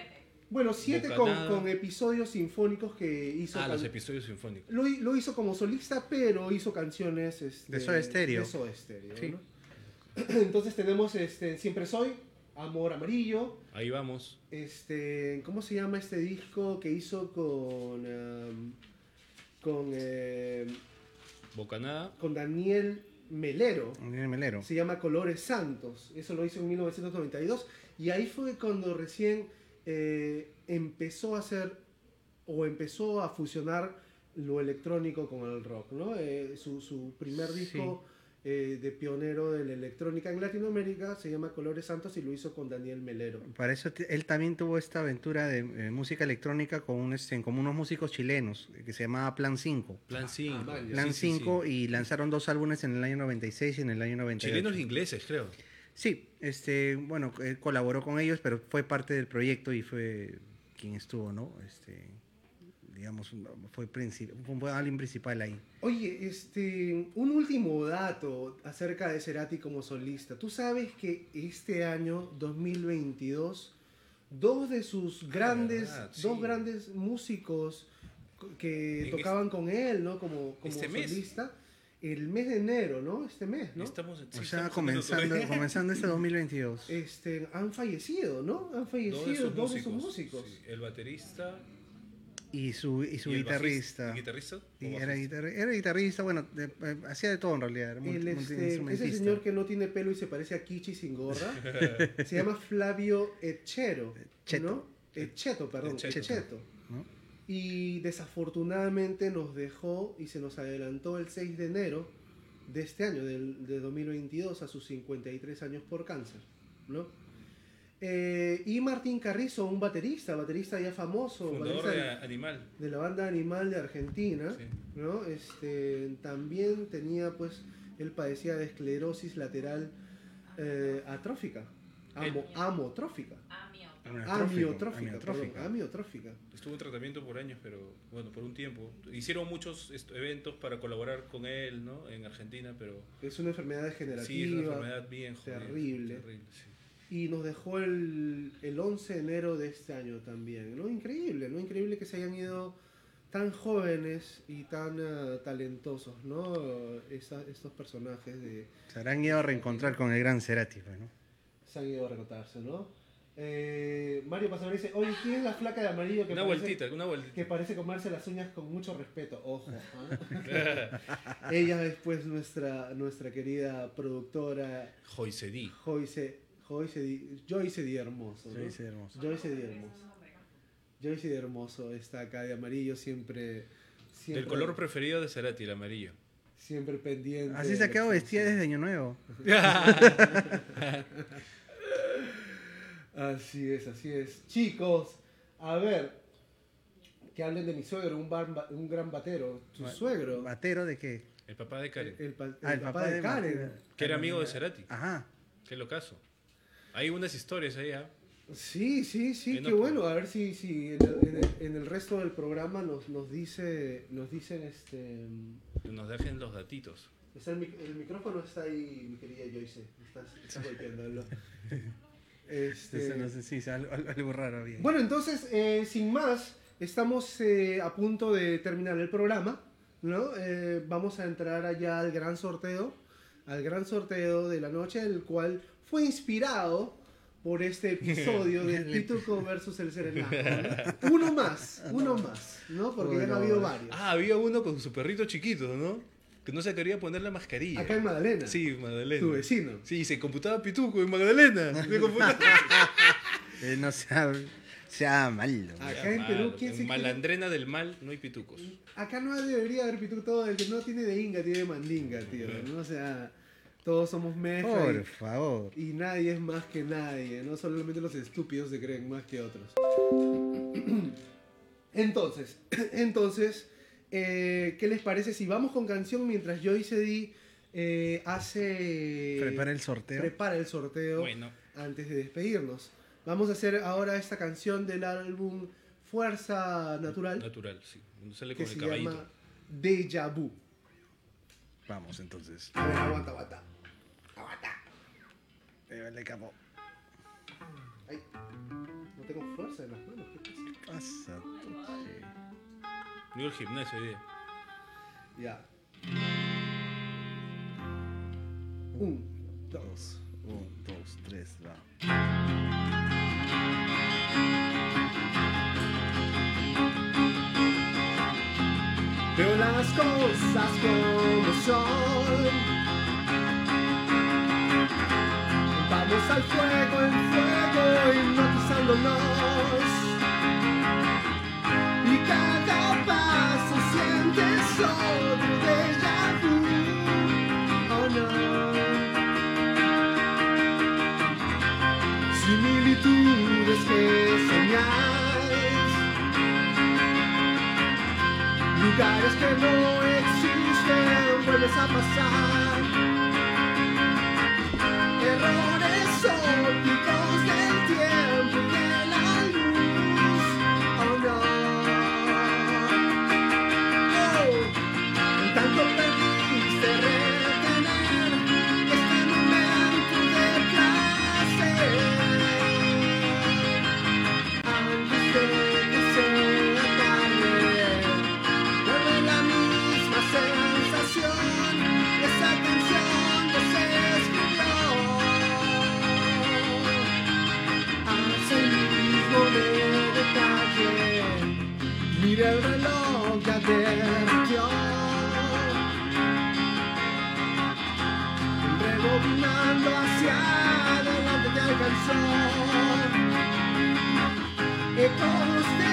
Bueno, siete con, con episodios sinfónicos que hizo. Ah, los episodios sinfónicos. lo, hi- lo hizo como solista, pero hizo canciones este, De Soda Stereo. de Soda Stereo, Sí. ¿no? *clears throat* Entonces tenemos este, Siempre Soy, Amor Amarillo, Ahí vamos. este, ¿cómo se llama este disco que hizo con um, con eh, Bocanada. con Daniel Melero? Daniel Melero. Se llama Colores Santos. Eso lo hizo en 1992 y ahí fue cuando recién eh, empezó a hacer o empezó a fusionar lo electrónico con el rock, ¿no? Eh, su, su primer disco eh, de pionero de la electrónica en Latinoamérica se llama Colores Santos y lo hizo con Daniel Melero. Para eso él también tuvo esta aventura de eh, música electrónica con, un, este, con unos músicos chilenos eh, que se llamaba Plan 5. Plan 5. Ah. Plan 5 y lanzaron dos álbumes en el año 96 y en el año 98. Chilenos e ingleses, creo. Sí, este, bueno, él colaboró con ellos, pero fue parte del proyecto y fue quien estuvo, ¿no? Este, digamos, fue, fue alguien principal ahí. Oye, este, un último dato acerca de Cerati como solista. Tú sabes que este año 2022 dos de sus grandes, verdad, sí. dos grandes músicos co- que En tocaban con él, ¿no? Como, como Este mes. solista, el mes de enero, ¿no? Este mes, ¿no? Estamos, sí, O sea, estamos comenzando, comenzando este 2022. Este, han fallecido, ¿no? Han Dos fallecido dos de sus músicos. sí. El baterista Y su, y su y guitarrista. bajista- ¿Guitarrista? Y era, era guitarrista, bueno, de- eh, hacía de todo en realidad. Era multi- El, este, ese señor que no tiene pelo y se parece a Kichi sin gorra, *laughs* se llama Flavio Echero, Cheto. ¿no? Echeto, perdón, Echeto. Echeto. ¿no? Y desafortunadamente nos dejó y se nos adelantó el 6 de enero de este año, del, de 2022, a sus 53 años por cáncer, ¿no? Eh, y Martín Carrizo, un baterista, baterista ya famoso, Fundador baterista de Animal. de la banda Animal de Argentina, Sí. ¿no? Este, también tenía, pues, él padecía de esclerosis lateral eh, atrófica, amo, amotrófica, amiotrófica, amiotrófica. Estuvo en tratamiento por años, pero bueno, por un tiempo. Hicieron muchos eventos para colaborar con él, ¿no? En Argentina, pero Es una enfermedad degenerativa. sí, es una enfermedad bien jodida. terrible. terrible, sí. Y nos dejó el, el 11 de enero de este año también, ¿no? Increíble, ¿no? Increíble que se hayan ido tan jóvenes y tan ah, talentosos, ¿no? Esa- estos personajes de, Se habrán ido a reencontrar con el gran Cerati, pues, ¿no? se han ido a renotarse, ¿no? Eh, Mario Pasador dice, oye, ¿quién es la flaca de amarillo que Una parece, vueltita, una vueltita. que parece comerse las uñas con mucho respeto? Ojo. ¿ah? *laughs* Ella es pues nuestra, nuestra querida productora Joyce D. Joyce, Joyce, Di- Joyce Di Hermoso. ¿no? Joyce Di Hermoso. Joyce Di Hermoso. Joyce Di Hermoso está acá de amarillo siempre... siempre Del color preferido de Cerati, el amarillo. Siempre pendiente. Así se ha quedado vestida desde Año Nuevo. *laughs* Así es, así es. Chicos, a ver, que hablen de mi suegro, un, bar- un gran batero. Tu Ba- suegro. ¿Batero de qué? El papá de Karen. El, pa- Ah, el papá, de, Karen. Que era amigo de Cerati. Ajá. Qué locazo. Hay unas historias ahí, ¿ah? Sí, sí, sí, qué bueno. A ver si, si en, el, en el- en el resto del programa nos, nos dice, nos dicen este. Nos dejen los datitos. está el, mic- el micrófono está ahí, mi querida Joyce. Estás, estás golpeándolo. *laughs* Este, Eso no sé si es algo, algo- algo raro bien. Bueno, entonces, eh, sin más, estamos eh, a punto de terminar el programa, ¿no? Eh, vamos a entrar allá al gran sorteo, al gran sorteo de la noche, el cual fue inspirado por este episodio de *laughs* Pituco versus el Serenado. ¿no? *laughs* Uno más, uno más, ¿no? Porque ya han Bueno. habido varios. Ah, había uno con su perrito chiquito, ¿no? Que no se quería poner la mascarilla. Acá en Magdalena, Sí, Magdalena. tu vecino. Sí, se computaba Pituco en Magdalena. Se *laughs* computaba. Eh, no sea, sea malo. Acá en Perú, ¿quién se En quiere- Malandrena del mal no hay pitucos. Acá no debería haber pituco todo, el que no tiene de inga tiene de mandinga, tío, ¿no? O sea, todos somos mezcla y- Por favor. Y nadie es más que nadie, no solamente los estúpidos se creen más que otros. *clears throat* Entonces, *clears throat* entonces, eh, ¿qué les parece si vamos con canción mientras Joyce D eh, hace... Prepara el sorteo. prepara el sorteo Bueno, antes de despedirnos? Vamos a hacer ahora esta canción del álbum Fuerza Natural, natural, sí. Sale que con el se caballito. llama Deja Vu. Vamos entonces. A ver, aguanta, aguanta. Aguanta. Eh, vale, capo. Ay, no tengo fuerza en las manos. ¿qué pasa? Pasa. toche. Yo el gimnasio hoy día. Ya. Un, dos. Dos. Un, dos, tres, va. Las cosas como son. Vamos al fuego, el fuego hipnotizándonos. Y cada paso sientes otro déjà vu. Oh no. Similitudes que soñáis. Lugares que no existen, vuelves a pasar. Errores ópticos advirtió. Rebobinando hacia adelante te alcanzó. Ecos de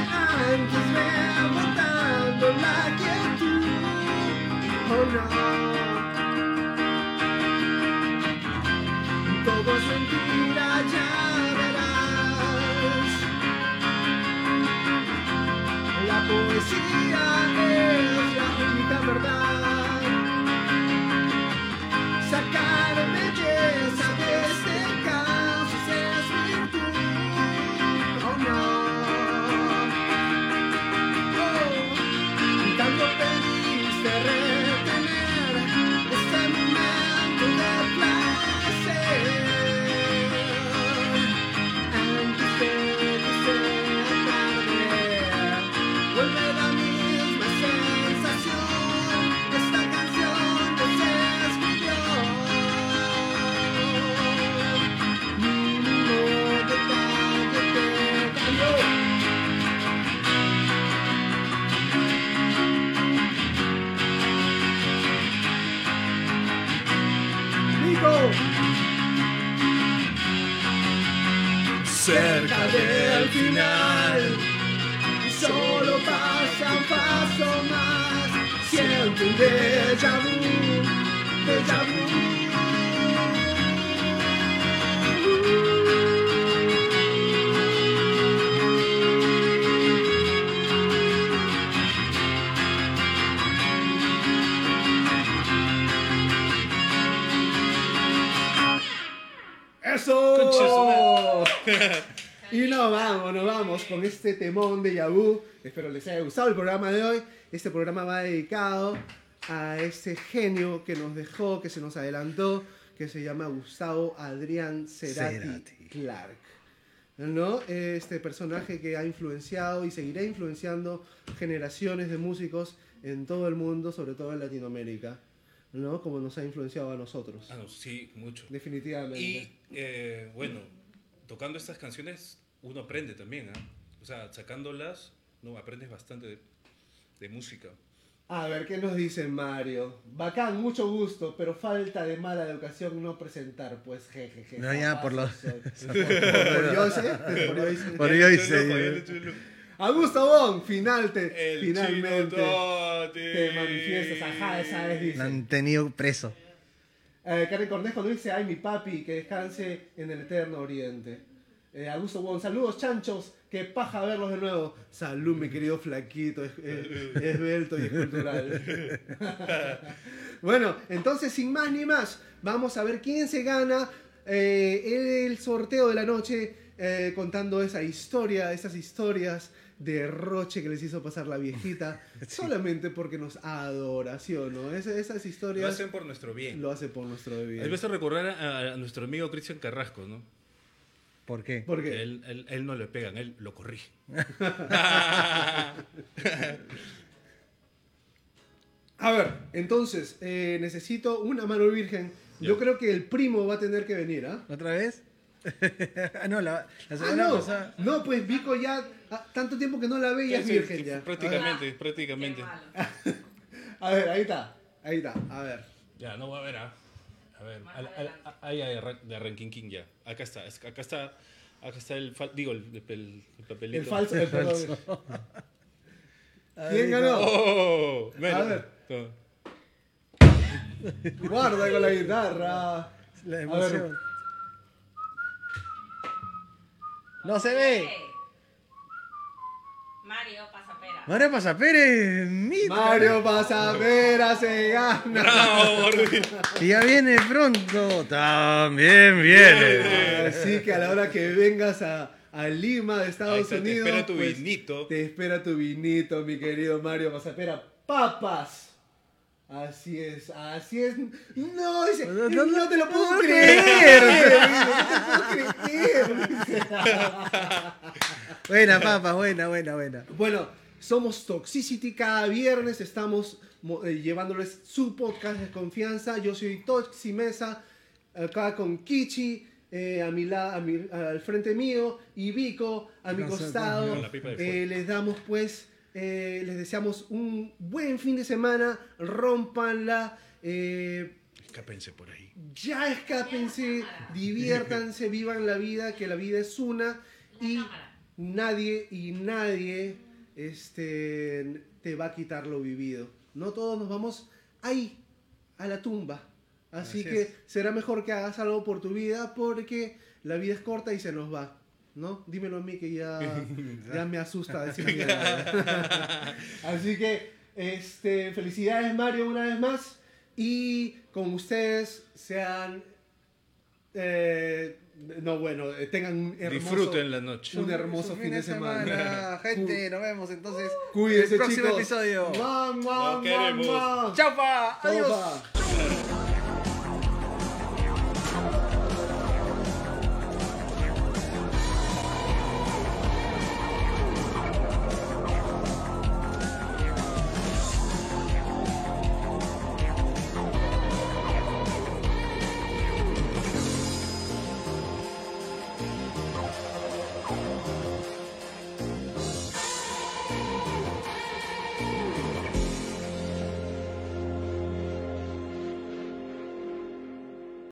antes rebotando la quietud. Oh no. Todo es mentira, ya verás. La poesía verdad. Este temón de Yabu. Espero les haya gustado el programa de hoy. Este programa va dedicado a ese genio que nos dejó, que se nos adelantó, que se llama Gustavo Adrián Cerati, Cerati. Clark. ¿No? Este personaje que ha influenciado y seguirá influenciando generaciones de músicos en todo el mundo, sobre todo en Latinoamérica. ¿No? Como nos ha influenciado a nosotros. Ah, no, sí, mucho. Definitivamente. Y eh, bueno, tocando estas canciones uno aprende también, ¿ah? O sea, sacándolas, no, aprendes bastante de, de música. A ver, ¿qué nos dice Mario? Bacán, mucho gusto, pero falta de mala educación no presentar, pues jejeje. No, ya, por lo- *laughs* Por, por Yose, por Yose. *laughs* Por yo hice. Chulo, eh. chulo. Augusto Bon, final te, El finalmente te manifiestas. Ajá, esa es, Lo dice. han tenido preso. Eh, Karen Cornejo dice, ay mi papi, que descanse en el eterno oriente. Eh, Augusto Bon, saludos chanchos, que paja verlos de nuevo. Salud mi querido flaquito, es, es- esbelto y escultural. *laughs* bueno, entonces sin más ni más, vamos a ver quién se gana eh, el sorteo de la noche eh, contando esa historia, esas historias de Roche que les hizo pasar la viejita, *laughs* solamente porque nos adora, ¿sí o no? Es- esas Lo historias hacen por nuestro bien. lo hace por nuestro bien. Hay veces recordar a, a nuestro amigo Cristian Carrasco, ¿no? ¿Por qué? ¿Por Que qué? él, él, él no le pegan, él lo corrige. *laughs* A ver, entonces, eh, necesito una mano virgen. Yo Ya. creo que el primo va a tener que venir, ¿ah? ¿Otra vez? *laughs* Ah, no, la, la Ah, no, pasada. no, pues Vico ya, ah, tanto tiempo que no la ve y Sí, es virgen ya. Prácticamente, prácticamente. Qué *laughs* malo. A ver, ahí está, ahí está, a ver. Ya, no va a ver, ¿ah? A ver, al- al- ahí de Arranquinquín ya. Acá está, es- acá está, acá está el, fal- digo, el, el- el papelito. El falso, el perdón. *laughs* ¿Quién ganó? Oh. A ver. Guarda con la guitarra. La emoción. No se ve. Mario Pasapérez, Mario Pasapera se gana. Bravo. Y ya viene pronto. También viene. Así que a la hora que vengas a, a Lima de Estados está, te Unidos. espera tu pues, vinito. Te espera tu vinito, mi querido Mario Pasapera. Papas. Así es, así es. No, dice, No, no, no, te lo puedo creer. creer. *laughs* No te puedo creer. *laughs* Buena, papa, buena, buena, buena. Bueno, somos Toxicity. Cada viernes estamos mo- eh, llevándoles su podcast de confianza. Yo soy Toxi Mesa, acá con Kichi. eh, a mi la- a mi- al frente mío y Vico a mi costado. Eh, les damos pues eh, les deseamos un buen fin de semana rompanla eh, Escápense por ahí. ya escápense diviértanse *laughs* vivan la vida que la vida es una y nadie y nadie este, te va a quitar lo vivido. No todos nos vamos ahí, a la tumba. Así, Así que es. será mejor que hagas algo por tu vida porque la vida es corta y se nos va. ¿No? Dímelo a mí que ya, *laughs* ya me asusta decir. *laughs* Así que este, felicidades Mario una vez más y con ustedes sean eh, no bueno eh, tengan un hermoso Disfruten la noche. un hermoso Su fin de semana. *laughs* Gente, nos vemos entonces. Cuídense en el próximo chicos. episodio. Mua, mua, Lo mua, queremos. mua. Chau, pa. Chau, Adiós.